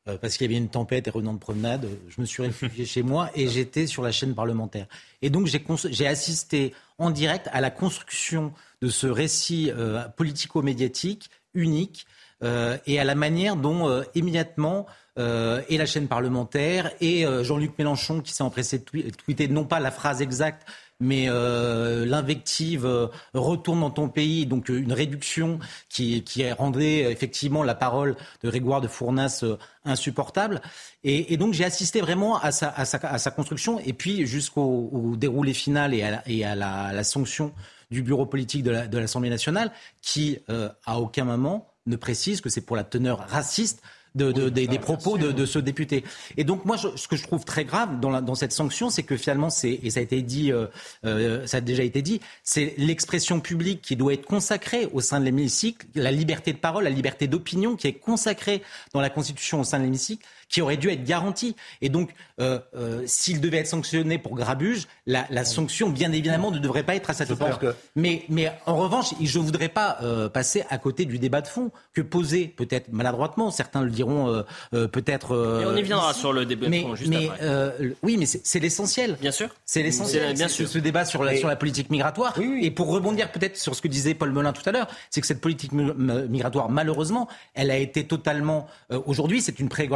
euh, parce qu'il y avait une tempête et revenant de promenade, je me suis réfugié chez moi et j'étais sur la chaîne parlementaire. Et donc j'ai assisté en direct à la construction de ce récit euh, politico-médiatique unique euh, et à la manière dont immédiatement et la chaîne parlementaire et Jean-Luc Mélenchon qui s'est empressé de tweeter non pas la phrase exacte mais euh, l'invective euh, retourne dans ton pays, donc euh, une réduction qui, qui rendait effectivement la parole de Grégoire de Fournas insupportable. Et, donc j'ai assisté vraiment à sa, à, sa, construction, et puis jusqu'au déroulé final et à, et à la, sanction du bureau politique de l'Assemblée nationale, qui à aucun moment ne précise que c'est pour la teneur raciste de, des, ah, propos de, ce député. Et donc moi, ce que je trouve très grave dans, dans cette sanction, c'est que finalement, c'est et ça a été dit, euh, euh, ça a déjà été dit, c'est l'expression publique qui doit être consacrée au sein de l'hémicycle, la liberté de parole, la liberté d'opinion qui est consacrée dans la Constitution au sein de l'hémicycle qui aurait dû être garantie. Et donc, euh, euh, s'il devait être sanctionné pour grabuge, la, la, sanction, bien évidemment, ne devrait pas être à cette hauteur. Que... Mais, mais en revanche, je ne voudrais pas euh, passer à côté du débat de fond que poser, peut-être maladroitement, certains le diront euh, euh, peut-être. mais on y viendra sur le débat de fond juste mais, oui, mais c'est l'essentiel. Bien sûr. C'est l'essentiel. Bien sûr. Ce débat sur la, sur la politique migratoire. Et pour rebondir peut-être sur ce que disait Paul Melun tout à l'heure, c'est que cette politique migratoire, malheureusement, elle a été totalement. Aujourd'hui, c'est une pré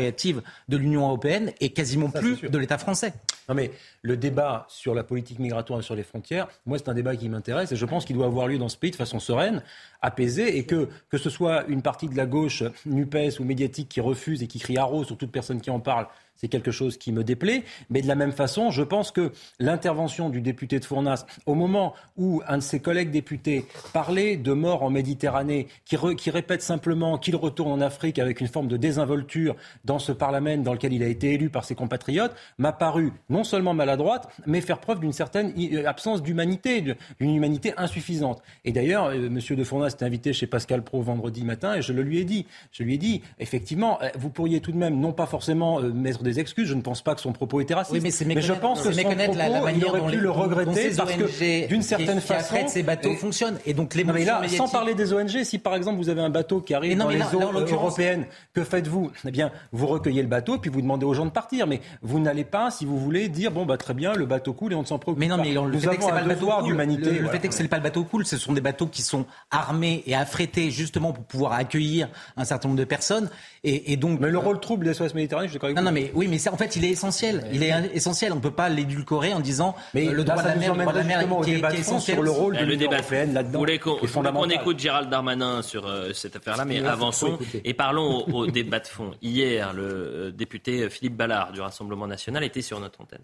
de l'Union européenne et quasiment plus de l'État français. Non mais le débat sur la politique migratoire et sur les frontières, moi c'est un débat qui m'intéresse et je pense qu'il doit avoir lieu dans ce pays de façon sereine, apaisée et que que ce soit une partie de la gauche NUPES ou médiatique qui refuse et qui crie haro sur toute personne qui en parle, c'est quelque chose qui me déplaît. Mais de la même façon, je pense que l'intervention du député de Fournas, au moment où un de ses collègues députés parlait de mort en Méditerranée, qui, répète simplement qu'il retourne en Afrique avec une forme de désinvolture dans ce Parlement dans lequel il a été élu par ses compatriotes, m'a paru non seulement maladroite, mais faire preuve d'une certaine euh, absence d'humanité, d'une humanité insuffisante. Et d'ailleurs, euh, M. de Fournas s'est invité chez Pascal Pro vendredi matin et je le lui ai dit. Je lui ai dit, effectivement, euh, vous pourriez tout de même, non pas forcément mettre des excuses. Je ne pense pas que son propos était raciste. mais, je pense que son propos, la, manière il aurait dont pu le regretter parce que d'une certaine façon, ces bateaux fonctionnent. Et donc les mais là, sans parler des ONG, si par exemple vous avez un bateau qui arrive dans les eaux européennes, que faites-vous? Eh bien, vous recueillez le bateau et puis vous demandez aux gens de partir. Mais vous n'allez pas, si vous voulez, dire bon bah très bien, le bateau coule et on ne s'en préoccupe mais non, mais le Nous avons un devoir d'humanité. Le, fait est que c'est pas le bateau coule, ce sont des bateaux qui sont armés et affrétés justement pour pouvoir accueillir un certain nombre de personnes. Et, donc, mais le rôle trouble des SOS Méditerranée, je suis d'accord avec Non, non, mais oui, mais ça, en fait, il est essentiel. Il est essentiel. On ne peut pas l'édulcorer en disant mais le droit de la mer, le droit de la mer qui, est, essentiel sur le rôle de l'Union européenne là-dedans. Vous voulez qu'on écoute Gérald Darmanin sur euh, cette affaire-là, mais avançons et parlons au, débat de fond. Hier, le euh, député Philippe Ballard du Rassemblement national était sur notre antenne.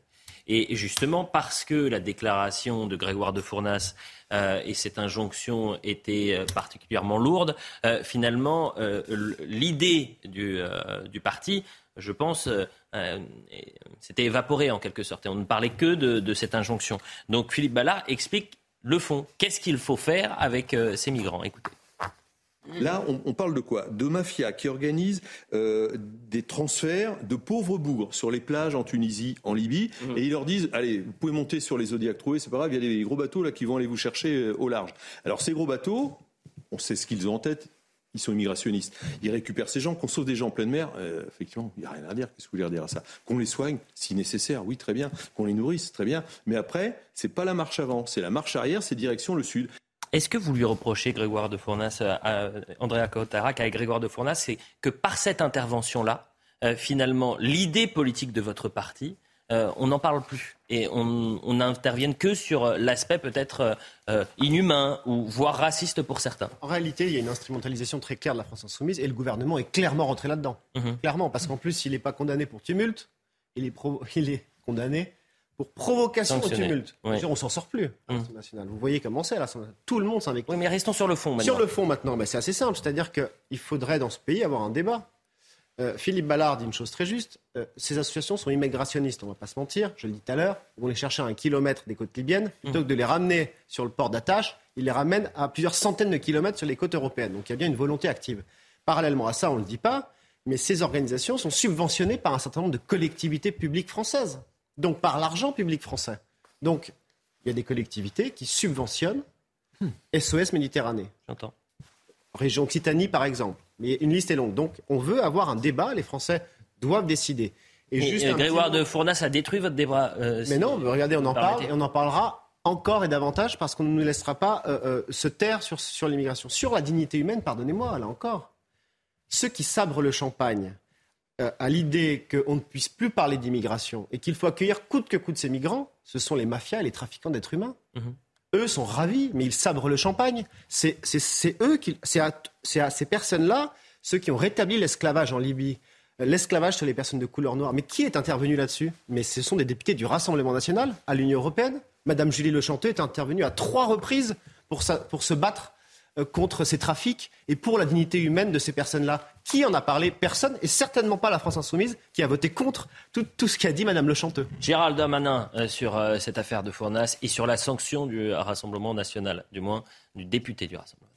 Et justement, parce que la déclaration de Grégoire de Fournas euh, et cette injonction était euh, particulièrement lourde, euh, finalement, l'idée du, du, parti, je pense, s'était évaporée en quelque sorte. Et on ne parlait que de, de cette injonction. Donc Philippe Ballard explique le fond. Qu'est-ce qu'il faut faire avec ces migrants? Écoutez. Là, on, parle de quoi? De mafias qui organisent euh, des transferts de pauvres bourgs sur les plages en Tunisie, en Libye, mmh. et ils leur disent allez, vous pouvez monter sur les Zodiac troués, c'est pas grave, il y a des gros bateaux là qui vont aller vous chercher euh, au large. Alors ces gros bateaux, on sait ce qu'ils ont en tête. Ils sont immigrationnistes. Ils récupèrent ces gens, qu'on sauve des gens en pleine mer. Euh, effectivement, il n'y a rien à dire. Qu'est-ce que vous voulez dire à ça? Qu'on les soigne, si nécessaire, oui, très bien. Qu'on les nourrisse, très bien. Mais après, c'est pas la marche avant, c'est la marche arrière, c'est direction le sud. Est-ce que vous lui reprochez, Grégoire de Fournas, euh, à Andrea Cotarac, Grégoire de Fournas, c'est que par cette intervention-là, euh, finalement, l'idée politique de votre parti, euh, on n'en parle plus? Et on n'intervienne que sur l'aspect peut-être inhumain ou voire raciste pour certains. En réalité, il y a une instrumentalisation très claire de la France insoumise et le gouvernement est clairement rentré là-dedans. Mhm. Clairement, parce qu'en plus, il n'est pas condamné pour tumulte, il est, *laughs* il est condamné pour provocation au tumulte. On s'en sort plus. Hum. Vous voyez comment c'est là. Tout le monde s'invective. Oui, mais restons sur le fond maintenant. Sur le fond maintenant, ben, c'est assez simple. C'est-à-dire qu'il faudrait dans ce pays avoir un débat. Euh, Philippe Ballard dit une chose très juste. Euh, ces associations sont immigrationnistes, on ne va pas se mentir. Je le dis tout à l'heure. Ils vont les chercher à un kilomètre des côtes libyennes. Plutôt hum. que de les ramener sur le port d'attache, ils les ramènent à plusieurs centaines de kilomètres sur les côtes européennes. Donc il y a bien une volonté active. Parallèlement à ça, on ne le dit pas, mais ces organisations sont subventionnées par un certain nombre de collectivités publiques françaises donc par l'argent public français. Donc, il y a des collectivités qui subventionnent SOS Méditerranée. J'entends. Région Occitanie, par exemple. Mais une liste est longue. Donc, on veut avoir un débat. Les Français doivent décider. Et, juste Grégoire de Fournas a détruit votre débat. Euh, mais non, regardez, on en parle et on en parlera encore et davantage parce qu'on ne nous laissera pas euh, euh, se taire sur, sur l'immigration. Sur la dignité humaine, pardonnez-moi, là encore. Ceux qui sabrent le champagne à l'idée qu'on ne puisse plus parler d'immigration et qu'il faut accueillir coûte que coûte ces migrants, ce sont les mafias et les trafiquants d'êtres humains. Mhm. Eux sont ravis, mais ils sabrent le champagne. C'est eux c'est à, ces personnes-là, ceux qui ont rétabli l'esclavage en Libye, l'esclavage sur les personnes de couleur noire. Mais qui est intervenu là-dessus? Mais ce sont des députés du Rassemblement national à l'Union européenne. Madame Julie Le Chanteux est intervenue à trois reprises pour, pour se battre contre ces trafics et pour la dignité humaine de ces personnes-là. Qui en a parlé? Personne, et certainement pas la France insoumise, qui a voté contre tout, tout ce qu'a dit Madame Le Chanteux. Gérald Darmanin euh, sur euh, cette affaire de Fournas et sur la sanction du Rassemblement national, du moins du député du Rassemblement.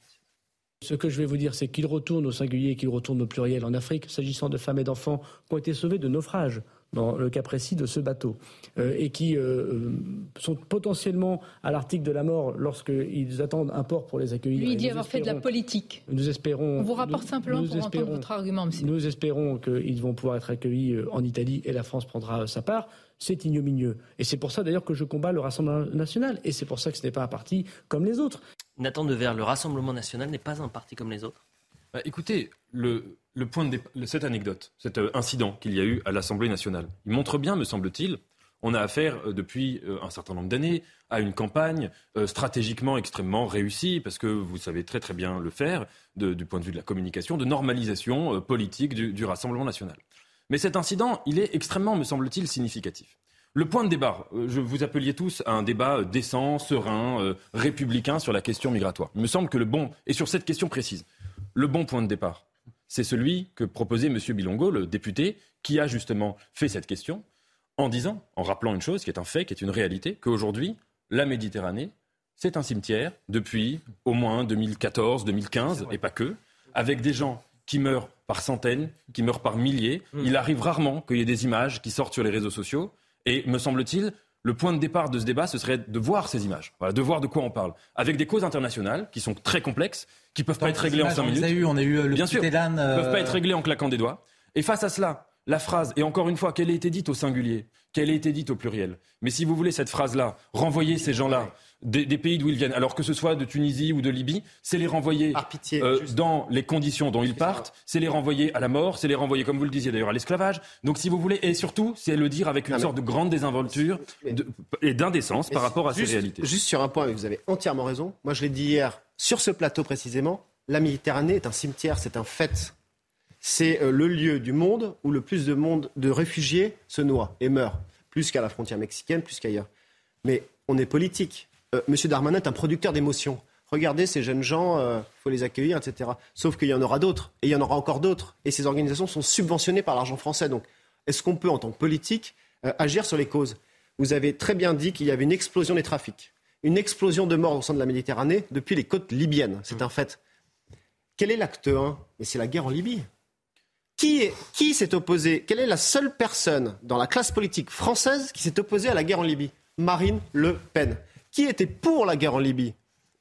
Ce que je vais vous dire, c'est qu'il retourne au singulier et qu'il retourne au pluriel en Afrique, s'agissant de femmes et d'enfants qui ont été sauvés de naufrage dans le cas précis de ce bateau, euh, et qui euh, euh, sont potentiellement à l'article de la mort lorsqu'ils attendent un port pour les accueillir. Lui dit avoir fait de la politique. Nous espérons. On vous rapporte simplement pour entendre votre argument, monsieur. Nous espérons qu'ils vont pouvoir être accueillis en Italie et la France prendra sa part. C'est ignominieux. Et c'est pour ça d'ailleurs que je combats le Rassemblement national. Et c'est pour ça que ce n'est pas un parti comme les autres. Nathan Devers, le Rassemblement national n'est pas un parti comme les autres bah, Écoutez, le, le point de cette anecdote, cet euh, incident qu'il y a eu à l'Assemblée nationale, il montre bien, me semble-t-il, on a affaire euh, depuis euh, un certain nombre d'années à une campagne stratégiquement extrêmement réussie, parce que vous savez très très bien le faire du point de vue de la communication, de normalisation politique du, Rassemblement national. Mais cet incident, il est extrêmement, me semble-t-il, significatif. Le point de débat, je vous appeliez tous à un débat décent, serein, républicain sur la question migratoire. Il me semble que le bon, et sur cette question précise, le bon point de départ, c'est celui que proposait M. Bilongo, le député, qui a justement fait cette question, en disant, en rappelant une chose qui est un fait, qui est une réalité, qu'aujourd'hui, la Méditerranée, c'est un cimetière depuis au moins 2014, 2015, et pas que, avec des gens qui meurent par centaines, qui meurent par milliers. Mm. Il arrive rarement qu'il y ait des images qui sortent sur les réseaux sociaux. Et me semble-t-il, le point de départ de ce débat, ce serait de voir ces images, de voir de quoi on parle, avec des causes internationales qui sont très complexes, qui peuvent pas être réglées en cinq minutes. On a eu, on a eu le Bien sûr, Elan, euh... peuvent pas être réglées en claquant des doigts. Et face à cela, la phrase, et encore une fois, qu'elle ait été dite au singulier, qu'elle ait été dite au pluriel. Mais si vous voulez cette phrase-là, renvoyer ces gens-là des, pays d'où ils viennent, alors que ce soit de Tunisie ou de Libye, c'est les renvoyer euh, dans les conditions dont ils partent, c'est les renvoyer à la mort, c'est les renvoyer, comme vous le disiez d'ailleurs, à l'esclavage. Donc si vous voulez, et surtout, c'est le dire avec une sorte de grande désinvolture et d'indécence par rapport à ces réalités. Juste sur un point, vous avez entièrement raison. Moi, je l'ai dit hier, sur ce plateau précisément, la Méditerranée est un cimetière, c'est un fait. C'est euh, le lieu du monde où le plus de monde de réfugiés se noient et meurent, plus qu'à la frontière mexicaine, plus qu'ailleurs. Mais on est politique. Euh, Monsieur Darmanin est un producteur d'émotions. Regardez ces jeunes gens, il euh, faut les accueillir, etc. Sauf qu'il y en aura d'autres, et il y en aura encore d'autres. Et ces organisations sont subventionnées par l'argent français. Donc, est-ce qu'on peut, en tant que politique, euh, agir sur les causes? Vous avez très bien dit qu'il y avait une explosion des trafics, une explosion de morts au sein de la Méditerranée depuis les côtes libyennes. C'est un fait. Quel est l'acte 1 Mais c'est la guerre en Libye. Qui, qui s'est opposé Quelle est la seule personne dans la classe politique française qui s'est opposée à la guerre en Libye? Marine Le Pen. Qui était pour la guerre en Libye?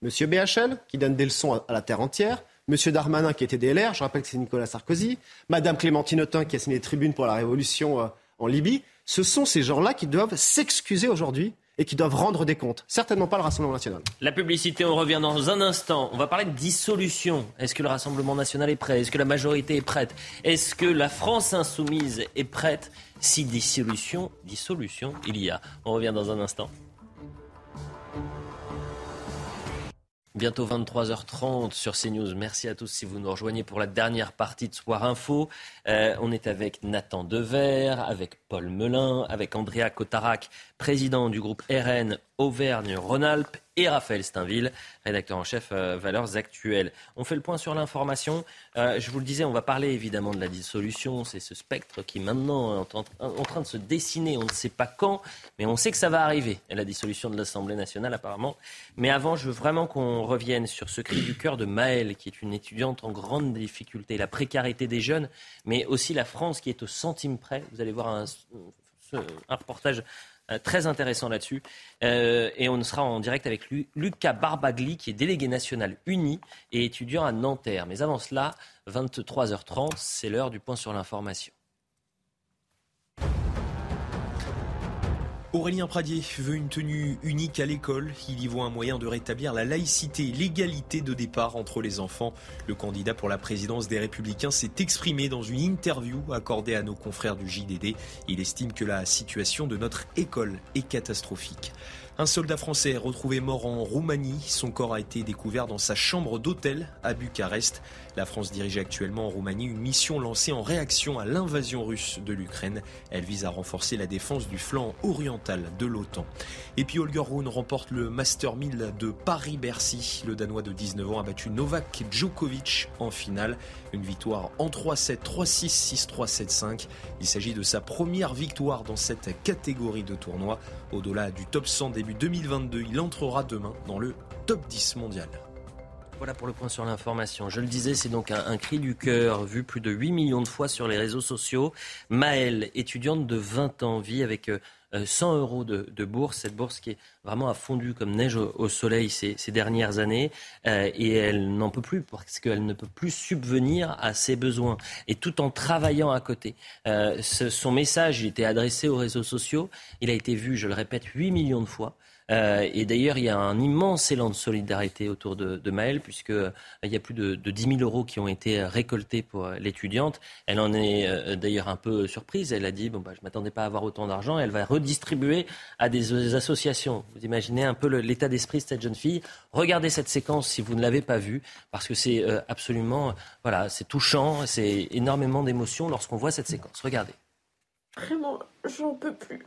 Monsieur BHL, qui donne des leçons à la terre entière. Monsieur Darmanin, qui était DLR, je rappelle que c'est Nicolas Sarkozy. Madame Clémentine Autain, qui a signé les tribunes pour la révolution euh, en Libye. Ce sont ces gens-là qui doivent s'excuser aujourd'hui et qui doivent rendre des comptes. Certainement pas le Rassemblement national. La publicité, on revient dans un instant. On va parler de dissolution. Est-ce que le Rassemblement national est prêt? Est-ce que la majorité est prête? Est-ce que la France insoumise est prête? Si dissolution, dissolution, il y a. On revient dans un instant. Bientôt 23h30 sur CNews. Merci à tous si vous nous rejoignez pour la dernière partie de Soir Info. Euh, on est avec Nathan Dever, avec Paul Melun, avec Andrea Cotarac, président du groupe RN Auvergne-Rhône-Alpes, et Raphaël Steinville, rédacteur en chef euh, Valeurs Actuelles. On fait le point sur l'information. Euh, je vous le disais, on va parler évidemment de la dissolution. C'est ce spectre qui maintenant est en, train de se dessiner. On ne sait pas quand, mais on sait que ça va arriver. la dissolution de l'Assemblée nationale apparemment. Mais avant, je veux vraiment qu'on revienne sur ce cri du cœur de Maëlle, qui est une étudiante en grande difficulté. La précarité des jeunes, mais aussi la France qui est au centime près. Vous allez voir un, reportage très intéressant là-dessus. Euh, et on sera en direct avec Lucas Barbagli, qui est délégué national uni et étudiant à Nanterre. Mais avant cela, 23h30, c'est l'heure du point sur l'information. Aurélien Pradier veut une tenue unique à l'école. Il y voit un moyen de rétablir la laïcité, l'égalité de départ entre les enfants. Le candidat pour la présidence des Républicains s'est exprimé dans une interview accordée à nos confrères du JDD. Il estime que la situation de notre école est catastrophique. Un soldat français retrouvé mort en Roumanie. Son corps a été découvert dans sa chambre d'hôtel à Bucarest. La France dirige actuellement en Roumanie une mission lancée en réaction à l'invasion russe de l'Ukraine. Elle vise à renforcer la défense du flanc oriental de l'OTAN. Et puis Holger Rune remporte le Master 1000 de Paris-Bercy. Le Danois de 19 ans a battu Novak Djokovic en finale. Une victoire en 3-7, 3-6, 6-3, 7-5. Il s'agit de sa première victoire dans cette catégorie de tournoi. Au-delà du top 100 début 2022, il entrera demain dans le top 10 mondial. Voilà pour le point sur l'information. Je le disais, c'est donc un, cri du cœur vu plus de 8 millions de fois sur les réseaux sociaux. Maëlle, étudiante de 20 ans, vit avec 100 euh, euros de, bourse. Cette bourse qui est vraiment a fondu comme neige au, soleil ces, dernières années. Euh, et elle n'en peut plus parce qu'elle ne peut plus subvenir à ses besoins. Et tout en travaillant à côté. Euh, son message, il était adressé aux réseaux sociaux. Il a été vu, je le répète, 8 millions de fois. Euh, et d'ailleurs, il y a un immense élan de solidarité autour de, de Maëlle, puisqu'il euh, y a plus de, de 10 000 euros qui ont été récoltés pour l'étudiante. Elle en est euh, d'ailleurs un peu surprise. Elle a dit, bon, bah, je ne m'attendais pas à avoir autant d'argent. Elle va redistribuer à des, associations. Vous imaginez un peu l'état d'esprit de cette jeune fille. Regardez cette séquence si vous ne l'avez pas vue, parce que c'est absolument, voilà, c'est touchant, c'est énormément d'émotions lorsqu'on voit cette séquence. Regardez. Vraiment, j'en peux plus.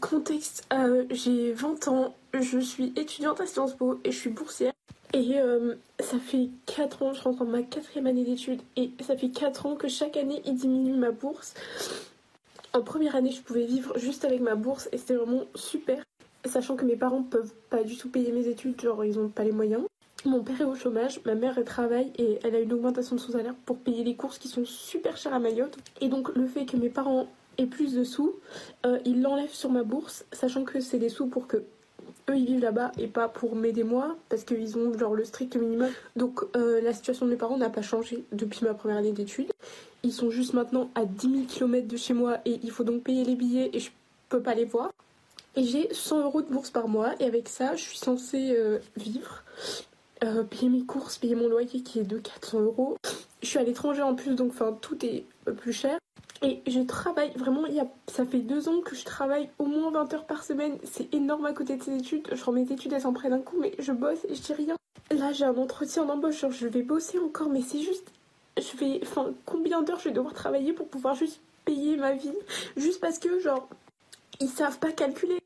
Contexte, euh, j'ai 20 ans, je suis étudiante à Sciences Po et je suis boursière. Et euh, ça fait 4 ans, je rentre en ma quatrième année d'études et ça fait 4 ans que chaque année il diminue ma bourse. En première année, je pouvais vivre juste avec ma bourse et c'était vraiment super. Sachant que mes parents peuvent pas du tout payer mes études, genre ils ont pas les moyens. Mon père est au chômage, ma mère elle travaille et elle a une augmentation de son salaire pour payer les courses qui sont super chères à Mayotte. Et donc le fait que mes parents et plus de sous, euh, ils l'enlèvent sur ma bourse, sachant que c'est des sous pour que eux ils vivent là-bas et pas pour m'aider moi, parce qu'ils ont genre le strict minimum. Donc euh, la situation de mes parents n'a pas changé depuis ma première année d'études. Ils sont juste maintenant à 10 000 km de chez moi et il faut donc payer les billets et je peux pas les voir. Et j'ai 100 euros de bourse par mois et avec ça, je suis censée euh, vivre, payer mes courses, payer mon loyer qui est de 400 euros. Je suis à l'étranger en plus, donc enfin tout est plus cher. Et je travaille vraiment, il y a, ça fait deux ans que je travaille au moins 20 heures par semaine. C'est énorme à côté de ces études. Je rends mes études, elles s'en prennent un coup, mais je bosse et je dis rien. Là, j'ai un entretien d'embauche, genre je vais bosser encore, mais c'est juste. Je vais. Enfin, combien d'heures je vais devoir travailler pour pouvoir juste payer ma vie? Juste parce que, genre, ils savent pas calculer.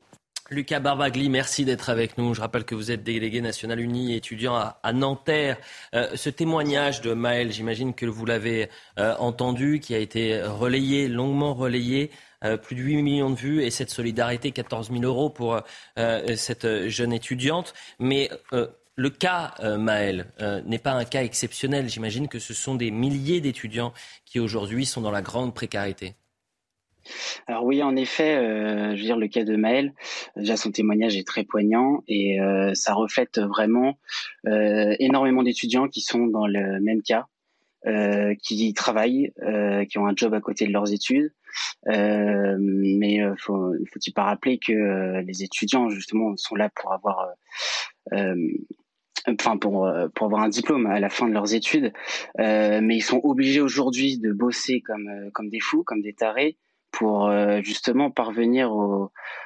Lucas Barbagli, merci d'être avec nous. Je rappelle que vous êtes délégué national uni étudiant à, Nanterre. Euh, ce témoignage de Maël, j'imagine que vous l'avez euh, entendu, qui a été relayé, longuement relayé. Euh, plus de 8 millions de vues et cette solidarité, 14 000 euros pour cette jeune étudiante. Mais le cas, Maël, n'est pas un cas exceptionnel. J'imagine que ce sont des milliers d'étudiants qui aujourd'hui sont dans la grande précarité. Alors oui, en effet, euh, je veux dire le cas de Maël, déjà son témoignage est très poignant et euh, ça reflète vraiment euh, énormément d'étudiants qui sont dans le même cas, qui travaillent, qui ont un job à côté de leurs études. mais faut, faut-il pas rappeler que les étudiants justement sont là pour avoir pour avoir un diplôme à la fin de leurs études, mais ils sont obligés aujourd'hui de bosser comme des fous, comme des tarés, pour euh, justement parvenir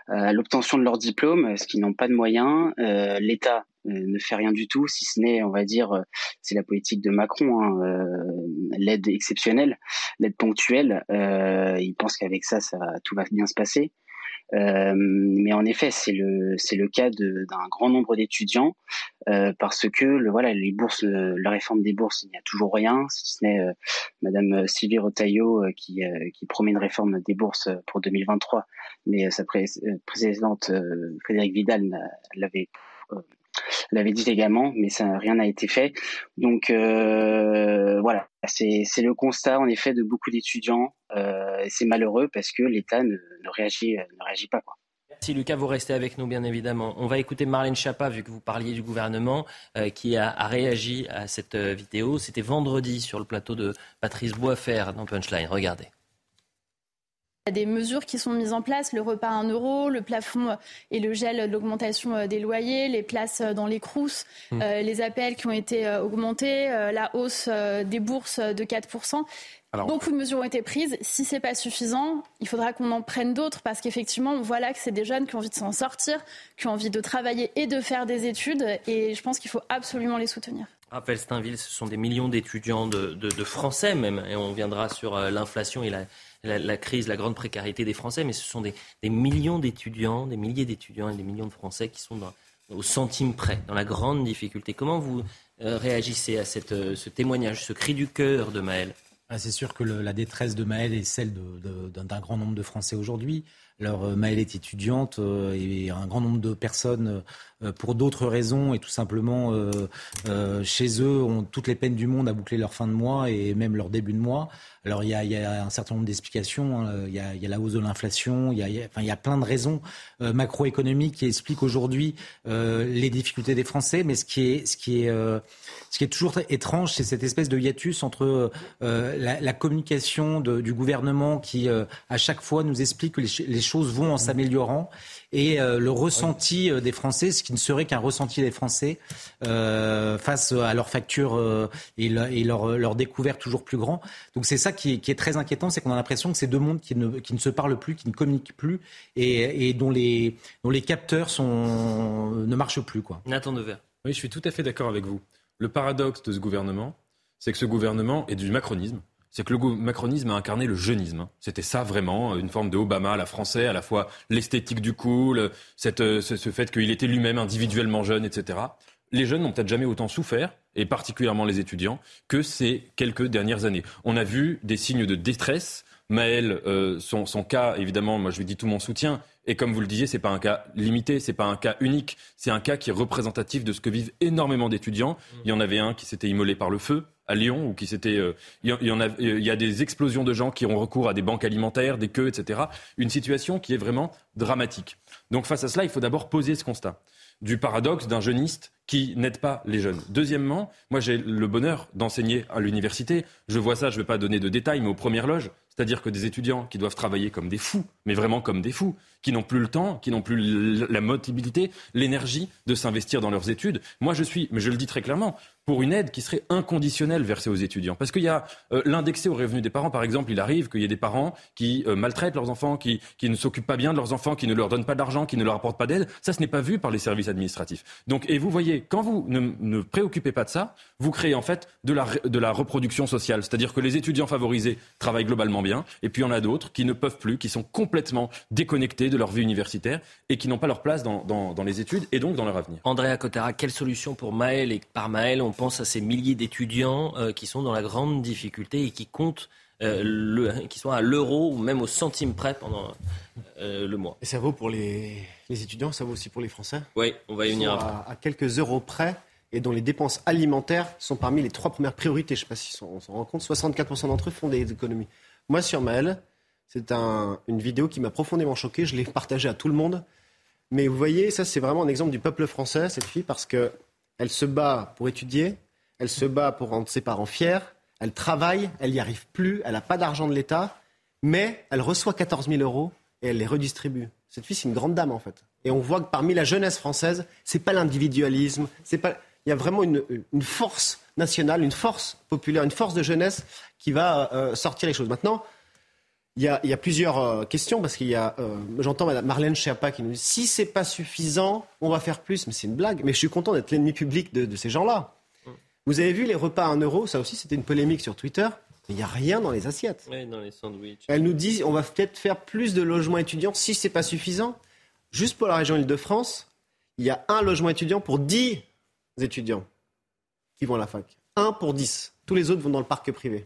à l'obtention de leur diplôme, parce qu'ils n'ont pas de moyens. Euh, L'État euh, ne fait rien du tout, si ce n'est, on va dire, c'est la politique de Macron, hein, l'aide exceptionnelle, l'aide ponctuelle. il pense qu'avec ça, ça tout va bien se passer. Euh, mais en effet, c'est le c'est le cas d'un grand nombre d'étudiants euh, parce que le voilà les bourses, la réforme des bourses, il n'y a toujours rien, si ce n'est euh, Madame Sylvie Rotaillot qui qui promet une réforme des bourses pour 2023, mais sa précédente Frédéric Vidal l'avait l'avait dit également, mais rien n'a été fait. Donc euh, voilà, c'est le constat en effet de beaucoup d'étudiants. Euh, c'est malheureux parce que l'État ne, réagit ne réagit pas. Merci Lucas, vous restez avec nous bien évidemment. On va écouter Marlène Schiappa, vu que vous parliez du gouvernement, euh, qui a, a, réagi à cette vidéo. C'était vendredi sur le plateau de Patrice Boisfer dans Punchline. Regardez. Il y a des mesures qui sont mises en place, le repas à 1 euro, le plafond et le gel de l'augmentation euh, des loyers, les places euh, dans les crousses, mmh. euh, les appels qui ont été augmentés, la hausse des bourses de 4%. Beaucoup de mesures ont été prises. Si ce n'est pas suffisant, il faudra qu'on en prenne d'autres parce qu'effectivement, on voit là que c'est des jeunes qui ont envie de s'en sortir, qui ont envie de travailler et de faire des études. Et je pense qu'il faut absolument les soutenir. Rappel Steinville, ce sont des millions d'étudiants, de, de, Français même, et on viendra sur l'inflation et la, la, crise, la grande précarité des Français, mais ce sont des, millions d'étudiants, des milliers d'étudiants et des millions de Français qui sont au centime près, dans la grande difficulté. Comment vous euh, réagissez à cette, euh, ce témoignage, ce cri du cœur de Maël ah, C'est sûr que la détresse de Maël est celle d'un grand nombre de Français aujourd'hui. Alors euh, Maëlle est étudiante et un grand nombre de personnes, pour d'autres raisons et tout simplement chez eux, ont toutes les peines du monde à boucler leur fin de mois et même leur début de mois. Alors il y a, un certain nombre d'explications. Hein. Il, y a, la hausse de l'inflation. Il, y a, plein de raisons euh, macroéconomiques qui expliquent aujourd'hui euh, les difficultés des Français. Mais ce qui est, ce qui est, euh, ce qui est toujours étrange, c'est cette espèce de hiatus entre la, communication du gouvernement qui à chaque fois nous explique que les choses vont en s'améliorant et euh, le ressenti euh, des Français, ce qui ne serait qu'un ressenti des Français euh, face à leurs factures et, leur, leur, découvert toujours plus grand. Donc c'est ça qui est, très inquiétant, c'est qu'on a l'impression que c'est deux mondes qui ne, qui ne, se parlent plus, qui ne communiquent plus et, et dont, les, dont les capteurs sont, ne marchent plus. Quoi. Nathan Devers. Oui, je suis tout à fait d'accord avec vous. Le paradoxe de ce gouvernement, c'est que ce gouvernement est du macronisme c'est que le macronisme a incarné le jeunisme. Hein. C'était ça vraiment, une forme de Obama la français, à la fois l'esthétique du cool, cette, euh, ce, fait qu'il était lui-même individuellement jeune, etc. Les jeunes n'ont peut-être jamais autant souffert, et particulièrement les étudiants, que ces quelques dernières années. On a vu des signes de détresse. Maël, euh, son, son, cas, évidemment, moi je lui dis tout mon soutien. Et comme vous le disiez, c'est pas un cas limité, c'est pas un cas unique, c'est un cas qui est représentatif de ce que vivent énormément d'étudiants. Il y en avait un qui s'était immolé par le feu, à Lyon ou qui s'était euh, il y, a il y a des explosions de gens qui ont recours à des banques alimentaires, des queues, etc. Une situation qui est vraiment dramatique. Donc face à cela, il faut d'abord poser ce constat du paradoxe d'un jeuniste qui n'aident pas les jeunes. Deuxièmement, moi j'ai le bonheur d'enseigner à l'université. Je vois ça, je ne vais pas donner de détails, mais aux premières loges, c'est-à-dire que des étudiants qui doivent travailler comme des fous, mais vraiment comme des fous, qui n'ont plus le temps, qui n'ont plus la motivité, l'énergie de s'investir dans leurs études. Moi, je suis, mais je le dis très clairement, pour une aide qui serait inconditionnelle versée aux étudiants. Parce qu'il y a euh, l'indexé aux revenus des parents, par exemple, il arrive qu'il y ait des parents qui euh, maltraitent leurs enfants, qui, ne s'occupent pas bien de leurs enfants, qui ne leur donnent pas d'argent, qui ne leur apportent pas d'aide. Ça, ce n'est pas vu par les services administratifs. Donc, et vous voyez, quand vous ne, préoccupez pas de ça, vous créez en fait de la, de la reproduction sociale. C'est-à-dire que les étudiants favorisés travaillent globalement bien, et puis il y en a d'autres qui ne peuvent plus, qui sont complètement déconnectés de leur vie universitaire et qui n'ont pas leur place dans, dans, les études et donc dans leur avenir. Andrea Cotara, quelle solution pour Maël Et par Maël, on pense à ces milliers d'étudiants euh, qui sont dans la grande difficulté et qui comptent, le, qui sont à l'euro ou même au centime près pendant euh, le mois. Et ça vaut pour les, les, étudiants, ça vaut aussi pour les Français Oui, on va y venir à, à, quelques euros près et dont les dépenses alimentaires sont parmi les trois premières priorités. Je ne sais pas si on s'en rend compte, 64% d'entre eux font des économies. Moi, sur Maël, c'est un, une vidéo qui m'a profondément choqué. Je l'ai partagée à tout le monde. Mais vous voyez, ça, c'est vraiment un exemple du peuple français, cette fille, parce qu'elle se bat pour étudier, elle se bat pour rendre ses parents fiers, elle travaille, elle n'y arrive plus, elle n'a pas d'argent de l'État, mais elle reçoit 14 000 euros et elle les redistribue. Cette fille, c'est une grande dame, en fait. Et on voit que parmi la jeunesse française, c'est pas l'individualisme, c'est pas. Il y a vraiment une, force nationale, une force populaire, une force de jeunesse qui va euh, sortir les choses. Maintenant, il y, a, plusieurs euh, questions parce qu'il y a, euh, j'entends Marlène Schiappa qui nous dit si c'est pas suffisant, on va faire plus. Mais c'est une blague. Mais je suis content d'être l'ennemi public de ces gens-là. Vous avez vu les repas à 1 euro? Ça aussi, c'était une polémique sur Twitter. Il n'y a rien dans les assiettes. Oui, dans les sandwichs. Elle nous dit on va peut-être faire plus de logements étudiants si c'est pas suffisant. Juste pour la région Île-de-France, il y a un logement étudiant pour 10 étudiants qui vont à la fac. Un pour 10. Tous les autres vont dans le parc privé.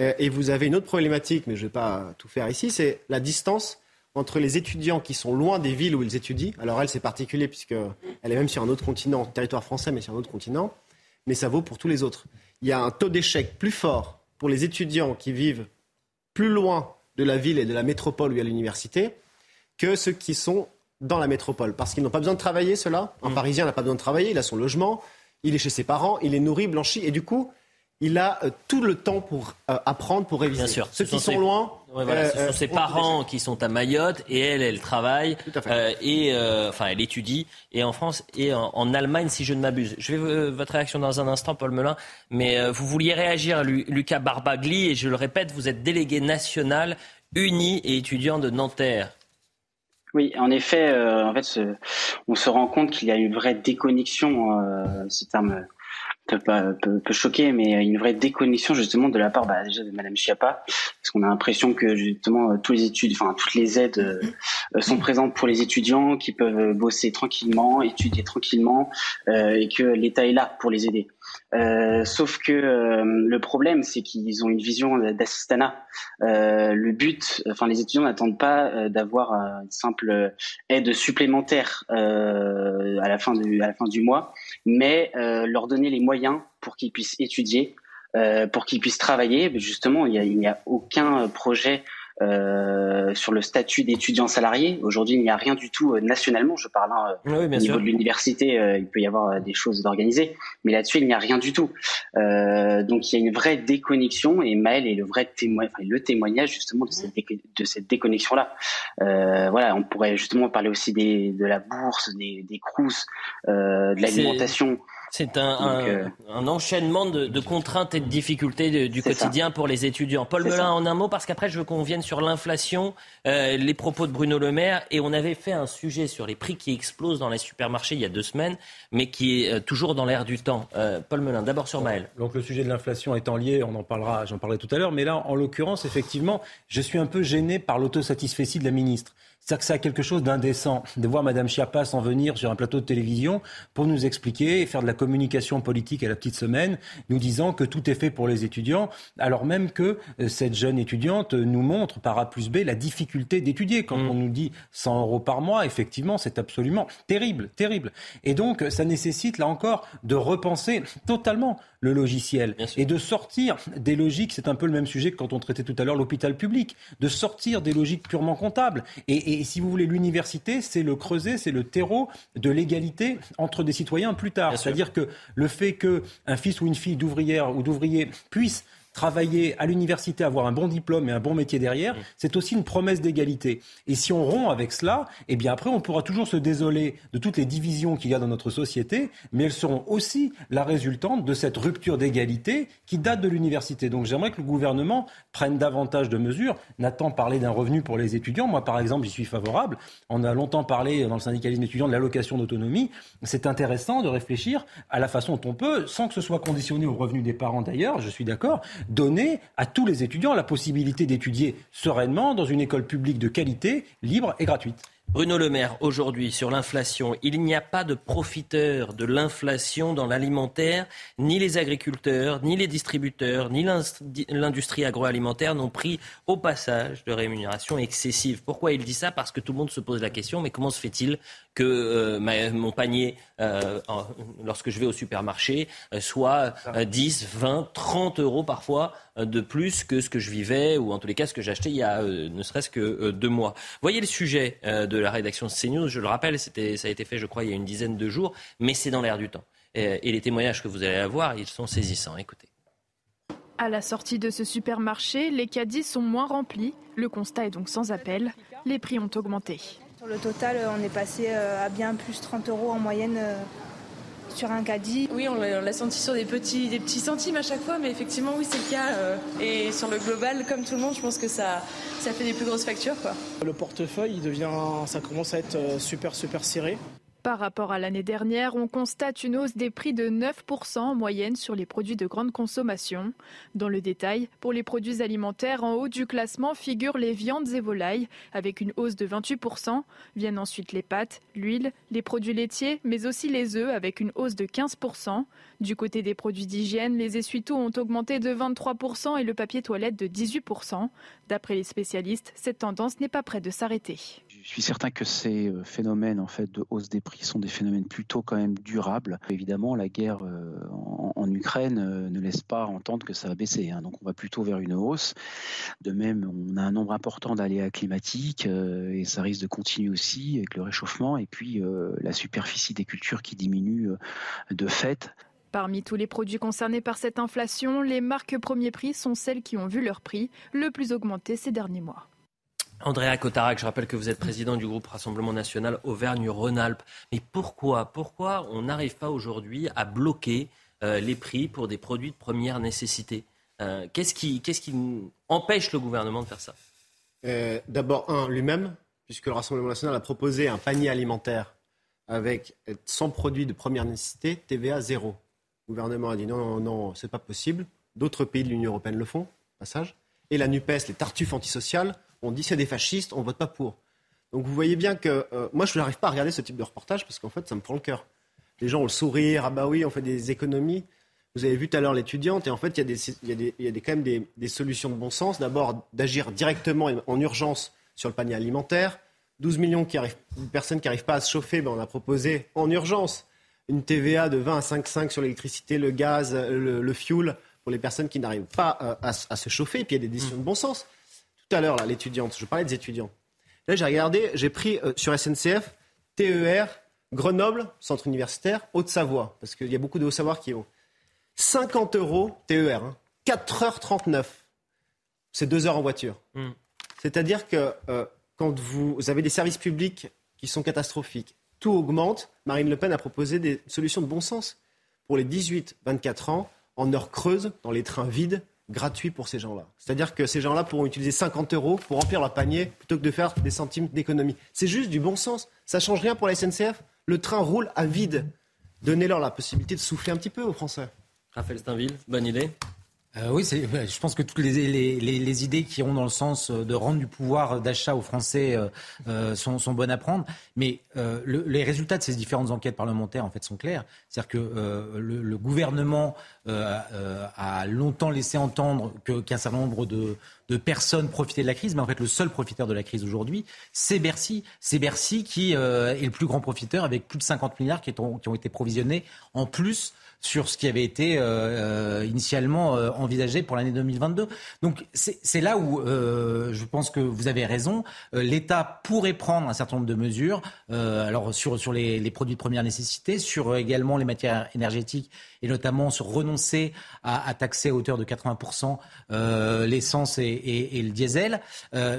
Euh, et vous avez une autre problématique, mais je ne vais pas tout faire ici, c'est la distance entre les étudiants qui sont loin des villes où ils étudient. Alors elle, c'est particulier puisqu'elle est même sur un autre continent, territoire français, mais sur un autre continent. Mais ça vaut pour tous les autres. Il y a un taux d'échec plus fort pour les étudiants qui vivent plus loin de la ville et de la métropole où il y a l'université que ceux qui sont dans la métropole. Parce qu'ils n'ont pas besoin de travailler, cela. Un mmh. Parisien n'a pas besoin de travailler, il a son logement, il est chez ses parents, il est nourri, blanchi, et du coup, il a euh, tout le temps pour euh, apprendre, pour réviser. Bien sûr. Ceux qui sont, loin. Ouais, voilà, ce sont ses parents qui sont à Mayotte et elle, elle travaille euh, et enfin elle étudie et en France et en, en Allemagne si je ne m'abuse. Je vais votre réaction dans un instant, Paul Melun, mais vous vouliez réagir, Lucas Barbagli et je le répète, vous êtes délégué national uni et étudiant de Nanterre. Oui, en effet, en fait, ce, on se rend compte qu'il y a une vraie déconnexion, ce terme peut, pas, peut, peut, choquer, mais une vraie déconnexion justement de la part bah, déjà de Madame Schiappa, parce qu'on a l'impression que justement euh, tous les études, enfin toutes les aides euh, sont présentes pour les étudiants qui peuvent bosser tranquillement, étudier tranquillement, euh, et que l'État est là pour les aider. Euh, sauf que euh, le problème, c'est qu'ils ont une vision d'assistanat. Euh, le but, enfin, les étudiants n'attendent pas d'avoir une simple aide supplémentaire à la fin du à la fin du mois, mais leur donner les moyens pour qu'ils puissent étudier, pour qu'ils puissent travailler. Justement, il n'y a, a, aucun projet euh, sur le statut d'étudiant salarié. Aujourd'hui, il n'y a rien du tout euh, nationalement. Je parle hein, oui, au niveau de l'université, euh, il peut y avoir des choses d'organiser, mais là-dessus, il n'y a rien du tout. donc, il y a une vraie déconnexion et Maël est le vrai témoin, enfin, le témoignage justement de cette, de cette déconnexion-là. voilà, on pourrait justement parler aussi des, de la bourse, des, des crous, de l'alimentation. C'est un, euh, un, enchaînement de, de, contraintes et de difficultés du quotidien ça. pour les étudiants. Paul Melun, en un mot, parce qu'après, je veux qu'on vienne sur l'inflation, euh, les propos de Bruno Le Maire. Et on avait fait un sujet sur les prix qui explosent dans les supermarchés il y a deux semaines, mais qui est euh, toujours dans l'air du temps. Euh, Paul Melun, d'abord sur Maël. Donc le sujet de l'inflation étant lié, on en parlera, j'en parlais tout à l'heure. Mais là, en l'occurrence, effectivement, je suis un peu gêné par l'autosatisfaction de la ministre. C'est-à-dire que ça a quelque chose d'indécent de voir Mme Schiappa s'en venir sur un plateau de télévision pour nous expliquer et faire de la communication politique à la petite semaine, nous disant que tout est fait pour les étudiants, alors même que euh, cette jeune étudiante nous montre par A plus B la difficulté d'étudier. Quand mmh. on nous dit 100 euros par mois, effectivement, c'est absolument terrible, terrible. Et donc, ça nécessite, là encore, de repenser totalement le logiciel et de sortir des logiques, c'est un peu le même sujet que quand on traitait tout à l'heure l'hôpital public, de sortir des logiques purement comptables et, Et si vous voulez, l'université, c'est le creuset, c'est le terreau de l'égalité entre des citoyens plus tard. C'est-à-dire que le fait qu'un fils ou une fille d'ouvrière ou d'ouvrier puisse travailler à l'université, avoir un bon diplôme et un bon métier derrière, mmh. c'est aussi une promesse d'égalité. Et si on rompt avec cela, eh bien après, on pourra toujours se désoler de toutes les divisions qu'il y a dans notre société, mais elles seront aussi la résultante de cette rupture d'égalité qui date de l'université. Donc j'aimerais que le gouvernement prenne davantage de mesures. Nathan parlait d'un revenu pour les étudiants. Moi, par exemple, j'y suis favorable. On a longtemps parlé dans le syndicalisme étudiant de l'allocation d'autonomie. C'est intéressant de réfléchir à la façon dont on peut, sans que ce soit conditionné au revenu des parents d'ailleurs, je suis d'accord, donner à tous les étudiants la possibilité d'étudier sereinement dans une école publique de qualité, libre et gratuite. Bruno Le Maire, aujourd'hui, sur l'inflation, il n'y a pas de profiteurs de l'inflation dans l'alimentaire. Ni les agriculteurs, ni les distributeurs, ni l'industrie agroalimentaire n'ont pris au passage de rémunération excessive. Pourquoi il dit ça? Parce que tout le monde se pose la question, mais comment se fait-il que euh, mon panier, euh, lorsque je vais au supermarché, euh, soit 10, 20, 30 euros parfois de plus que ce que je vivais, ou en tous les cas ce que acheté il y a ne serait-ce que deux mois? Voyez le sujet la rédaction de CNews, je le rappelle, ça a été fait je crois il y a une dizaine de jours, mais c'est dans l'air du temps. Et, et les témoignages que vous allez avoir, ils sont saisissants. Écoutez. À la sortie de ce supermarché, les caddies sont moins remplis. Le constat est donc sans appel. Les prix ont augmenté. Sur le total, on est passé euh, à bien plus 30 euros en moyenne euh, sur un caddie. Oui, on l'a senti sur des petits, des petits centimes à chaque fois, mais effectivement, oui, c'est le cas. Euh, et sur le global, comme tout le monde, je pense que ça, ça fait des plus grosses factures. Quoi. Le portefeuille, il devient, ça commence à être super, super serré. Par rapport à l'année dernière, on constate une hausse des prix de 9% en moyenne sur les produits de grande consommation. Dans le détail, pour les produits alimentaires, en haut du classement figurent les viandes et volailles, avec une hausse de 28%. Viennent ensuite les pâtes, l'huile, les produits laitiers, mais aussi les œufs, avec une hausse de 15%. Du côté des produits d'hygiène, les essuie-tout ont augmenté de 23% et le papier toilette de 18%. D'après les spécialistes, cette tendance n'est pas près de s'arrêter. Je suis certain que ces euh, phénomènes en fait de hausse des prix sont des phénomènes plutôt quand même durables. Évidemment, la guerre euh, en, Ukraine euh, ne laisse pas entendre que ça va baisser. Hein. donc on va plutôt vers une hausse. De même, on a un nombre important d'aléas climatiques et ça risque de continuer aussi avec le réchauffement et puis la superficie des cultures qui diminue de fait. Parmi tous les produits concernés par cette inflation, les marques premier prix sont celles qui ont vu leur prix le plus augmenter ces derniers mois. Andrea Cotarac, je rappelle que vous êtes président du groupe Rassemblement national Auvergne-Rhône-Alpes. Mais pourquoi, pourquoi on n'arrive pas aujourd'hui à bloquer euh, les prix pour des produits de première nécessité? Euh, Qu'est-ce qui, empêche le gouvernement de faire ça? Euh, D'abord, un, lui-même, puisque le Rassemblement national a proposé un panier alimentaire avec 100 produits de première nécessité, TVA zéro. Le gouvernement a dit non, non, non, c'est pas possible. D'autres pays de l'Union européenne le font, passage. Et la NUPES, les tartuffes antisociales, on dit c'est des fascistes, on vote pas pour. Donc vous voyez bien que euh, moi je n'arrive pas à regarder ce type de reportage parce qu'en fait ça me prend le cœur. Les gens ont le sourire, ah bah oui, on fait des économies. Vous avez vu tout à l'heure l'étudiante et en fait il y a, des, quand même des, solutions de bon sens. D'abord d'agir directement en urgence sur le panier alimentaire. 12 millions de personnes qui n'arrivent pas à se chauffer, ben on a proposé en urgence une TVA de 20 à 5,5 sur l'électricité, le gaz, le, fuel pour les personnes qui n'arrivent pas euh, à, se chauffer. Et puis il y a des décisions de bon sens tout à l'heure, l'étudiante, je parlais des étudiants. Là, j'ai regardé, j'ai pris euh, sur SNCF TER, Grenoble, centre universitaire, Haute-Savoie, parce qu'il y a beaucoup de Haute-Savoie qui ont 50 euros TER, 4h39. C'est 2 heures en voiture. Hmm. C'est-à-dire que euh, quand vous avez des services publics qui sont catastrophiques, tout augmente. Marine Le Pen a proposé des solutions de bon sens pour les 18-24 ans en heure creuse, dans les trains vides, gratuit pour ces gens-là. C'est-à-dire que ces gens-là pourront utiliser 50 euros pour remplir leur panier plutôt que de faire des centimes d'économie. C'est juste du bon sens. Ça change rien pour la SNCF. Le train roule à vide. Donnez-leur la possibilité de souffler un petit peu aux Français. Raphaël Steinville, bonne idée. Euh, oui, je pense que toutes les, idées qui ont dans le sens de rendre du pouvoir d'achat aux Français euh, euh, sont, bonnes à prendre. Mais les résultats de ces différentes enquêtes parlementaires, en fait, sont clairs. C'est-à-dire que le, gouvernement a longtemps laissé entendre qu'un certain nombre de, personnes profitaient de la crise, mais en fait, le seul profiteur de la crise aujourd'hui, c'est Bercy. C'est Bercy qui est le plus grand profiteur avec plus de 50 milliards qui ont été provisionnés en plus sur ce qui avait été initialement envisagé pour l'année 2022. Donc c'est là où je pense que vous avez raison. L'État pourrait prendre un certain nombre de mesures, alors sur, sur les, produits de première nécessité, sur également les matières énergétiques et notamment sur renoncer à, taxer à hauteur de 80% l'essence et, le diesel.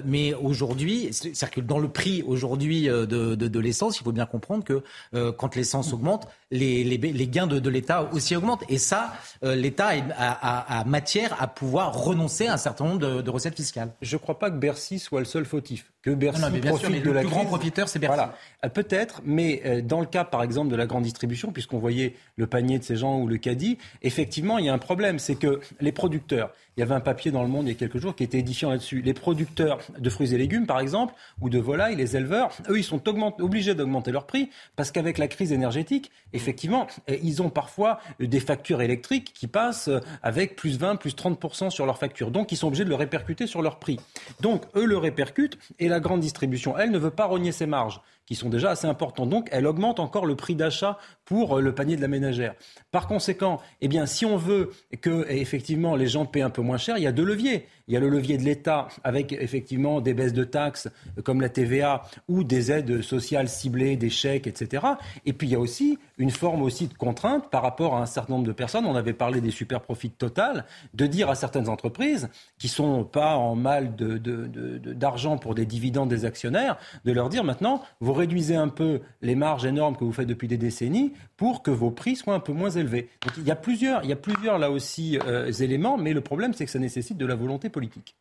mais aujourd'hui, que dans le prix aujourd'hui de, de, de l'essence, il faut bien comprendre que quand l'essence augmente, les, les, les gains de, de l'État aussi augmentent. Et ça, euh, l'État a, a, matière à pouvoir renoncer à un certain nombre de, de recettes fiscales. Je ne crois pas que Bercy soit le seul fautif. Que Bercy non, profite sûr, de le la plus grand profiteur, c'est Bercy. Voilà. Euh, peut-être, mais euh, dans le cas, par exemple, de la grande distribution, puisqu'on voyait le panier de ces gens ou le caddie, effectivement, il y a un problème. C'est que les producteurs, il y avait un papier dans le monde il y a quelques jours qui était édifiant là-dessus. Les producteurs de fruits et légumes, par exemple, ou de volailles, les éleveurs, eux, ils sont obligés d'augmenter leur prix parce qu'avec la crise énergétique, effectivement, eh, ils ont parfois des factures électriques qui passent avec plus 20, plus 30% sur leurs factures. Donc, ils sont obligés de le répercuter sur leur prix. Donc, eux le répercutent et la grande distribution, elle, ne veut pas rogner ses marges qui sont déjà assez importants. Donc, elle augmente encore le prix d'achat pour euh, le panier de la ménagère. Par conséquent, eh bien, si on veut que effectivement les gens paient un peu moins cher, il y a deux leviers. Il y a le levier de l'État avec effectivement des baisses de taxes comme la TVA ou des aides sociales ciblées, des chèques, etc. Et puis il y a aussi une forme aussi de contrainte par rapport à un certain nombre de personnes. On avait parlé des super profits total, de dire à certaines entreprises qui sont pas en mal d'argent pour des dividendes des actionnaires, de leur dire maintenant vous réduisez un peu les marges énormes que vous faites depuis des décennies pour que vos prix soient un peu moins élevés. Donc il y a plusieurs, il y a plusieurs là aussi euh, éléments, mais le problème c'est que ça nécecite de la volonté.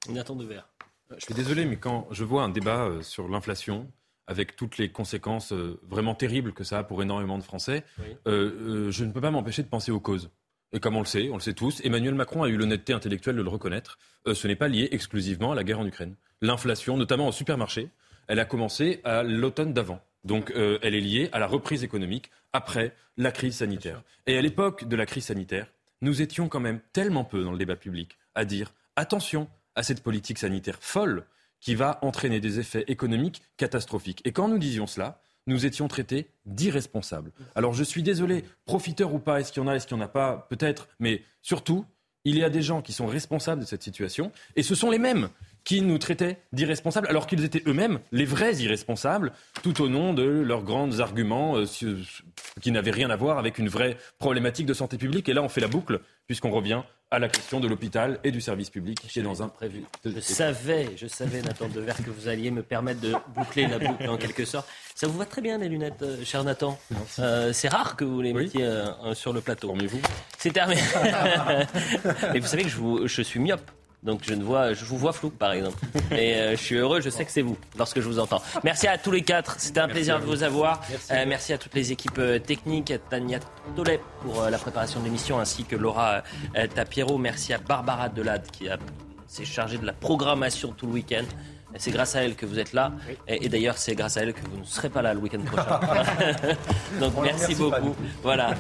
On attend de verre. Je suis désolé, mais quand je vois un débat euh, sur l'inflation, avec toutes les conséquences euh, vraiment terribles que ça a pour énormément de Français, je ne peux pas m'empêcher de penser aux causes. Et comme on le sait, on le sait tous, Emmanuel Macron a eu l'honnêteté intellectuelle de le reconnaître. ce n'est pas lié exclusivement à la guerre en Ukraine. L'inflation, notamment au supermarché, elle a commencé à l'automne d'avant. Donc euh, elle est liée à la reprise économique après la crise sanitaire. Et à l'époque de la crise sanitaire, nous étions quand même tellement peu dans le débat public à dire attention à cette politique sanitaire folle qui va entraîner des effets économiques catastrophiques. Et quand nous disions cela, nous étions traités d'irresponsables. Alors je suis désolé, profiteur ou pas, est-ce qu'il y en a, est-ce qu'il n'y en a pas, peut-être, mais surtout, il y a des gens qui sont responsables de cette situation, et ce sont les mêmes qui nous traitaient d'irresponsables, alors qu'ils étaient eux-mêmes les vrais irresponsables, tout au nom de leurs grands arguments euh, qui n'avaient rien à voir avec une vraie problématique de santé publique. Et là, on fait la boucle, puisqu'on revient à la question de l'hôpital et du service public qui est dans un prévu. Je savais, je savais, Nathan Devers, que vous alliez me permettre de boucler la boucle en quelque sorte. Ça vous va très bien les lunettes, euh, cher Nathan? Euh, c'est rare que vous les mettiez sur le plateau. Mais vous C'est terminé. *laughs* Et vous savez que je, vous, je suis myope. Donc je ne vois, je vous vois flou par exemple. Et euh, je suis heureux, je sais que c'est vous lorsque je vous entends. Merci à tous les quatre, c'était un plaisir de vous avoir. Merci. à toutes les équipes euh, techniques, à Tania Tollet pour euh, la préparation de l'émission ainsi que Laura Tapiero. Merci à Barbara Delade qui s'est chargée de la programmation tout le week-end. C'est grâce à elle que vous êtes là. Et, d'ailleurs, c'est grâce à elle que vous ne serez pas là le week-end *laughs* prochain. *laughs* donc merci, beaucoup. Voilà.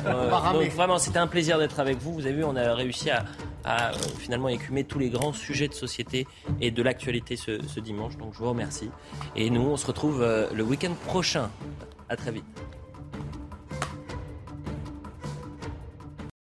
donc vraiment, c'était un plaisir d'être avec vous. Vous avez vu, on a réussi à, à euh, finalement écumer tous les grands sujets de société et de l'actualité ce, ce, dimanche. Donc je vous remercie. Et nous, on se retrouve euh, le week-end prochain. À très vite.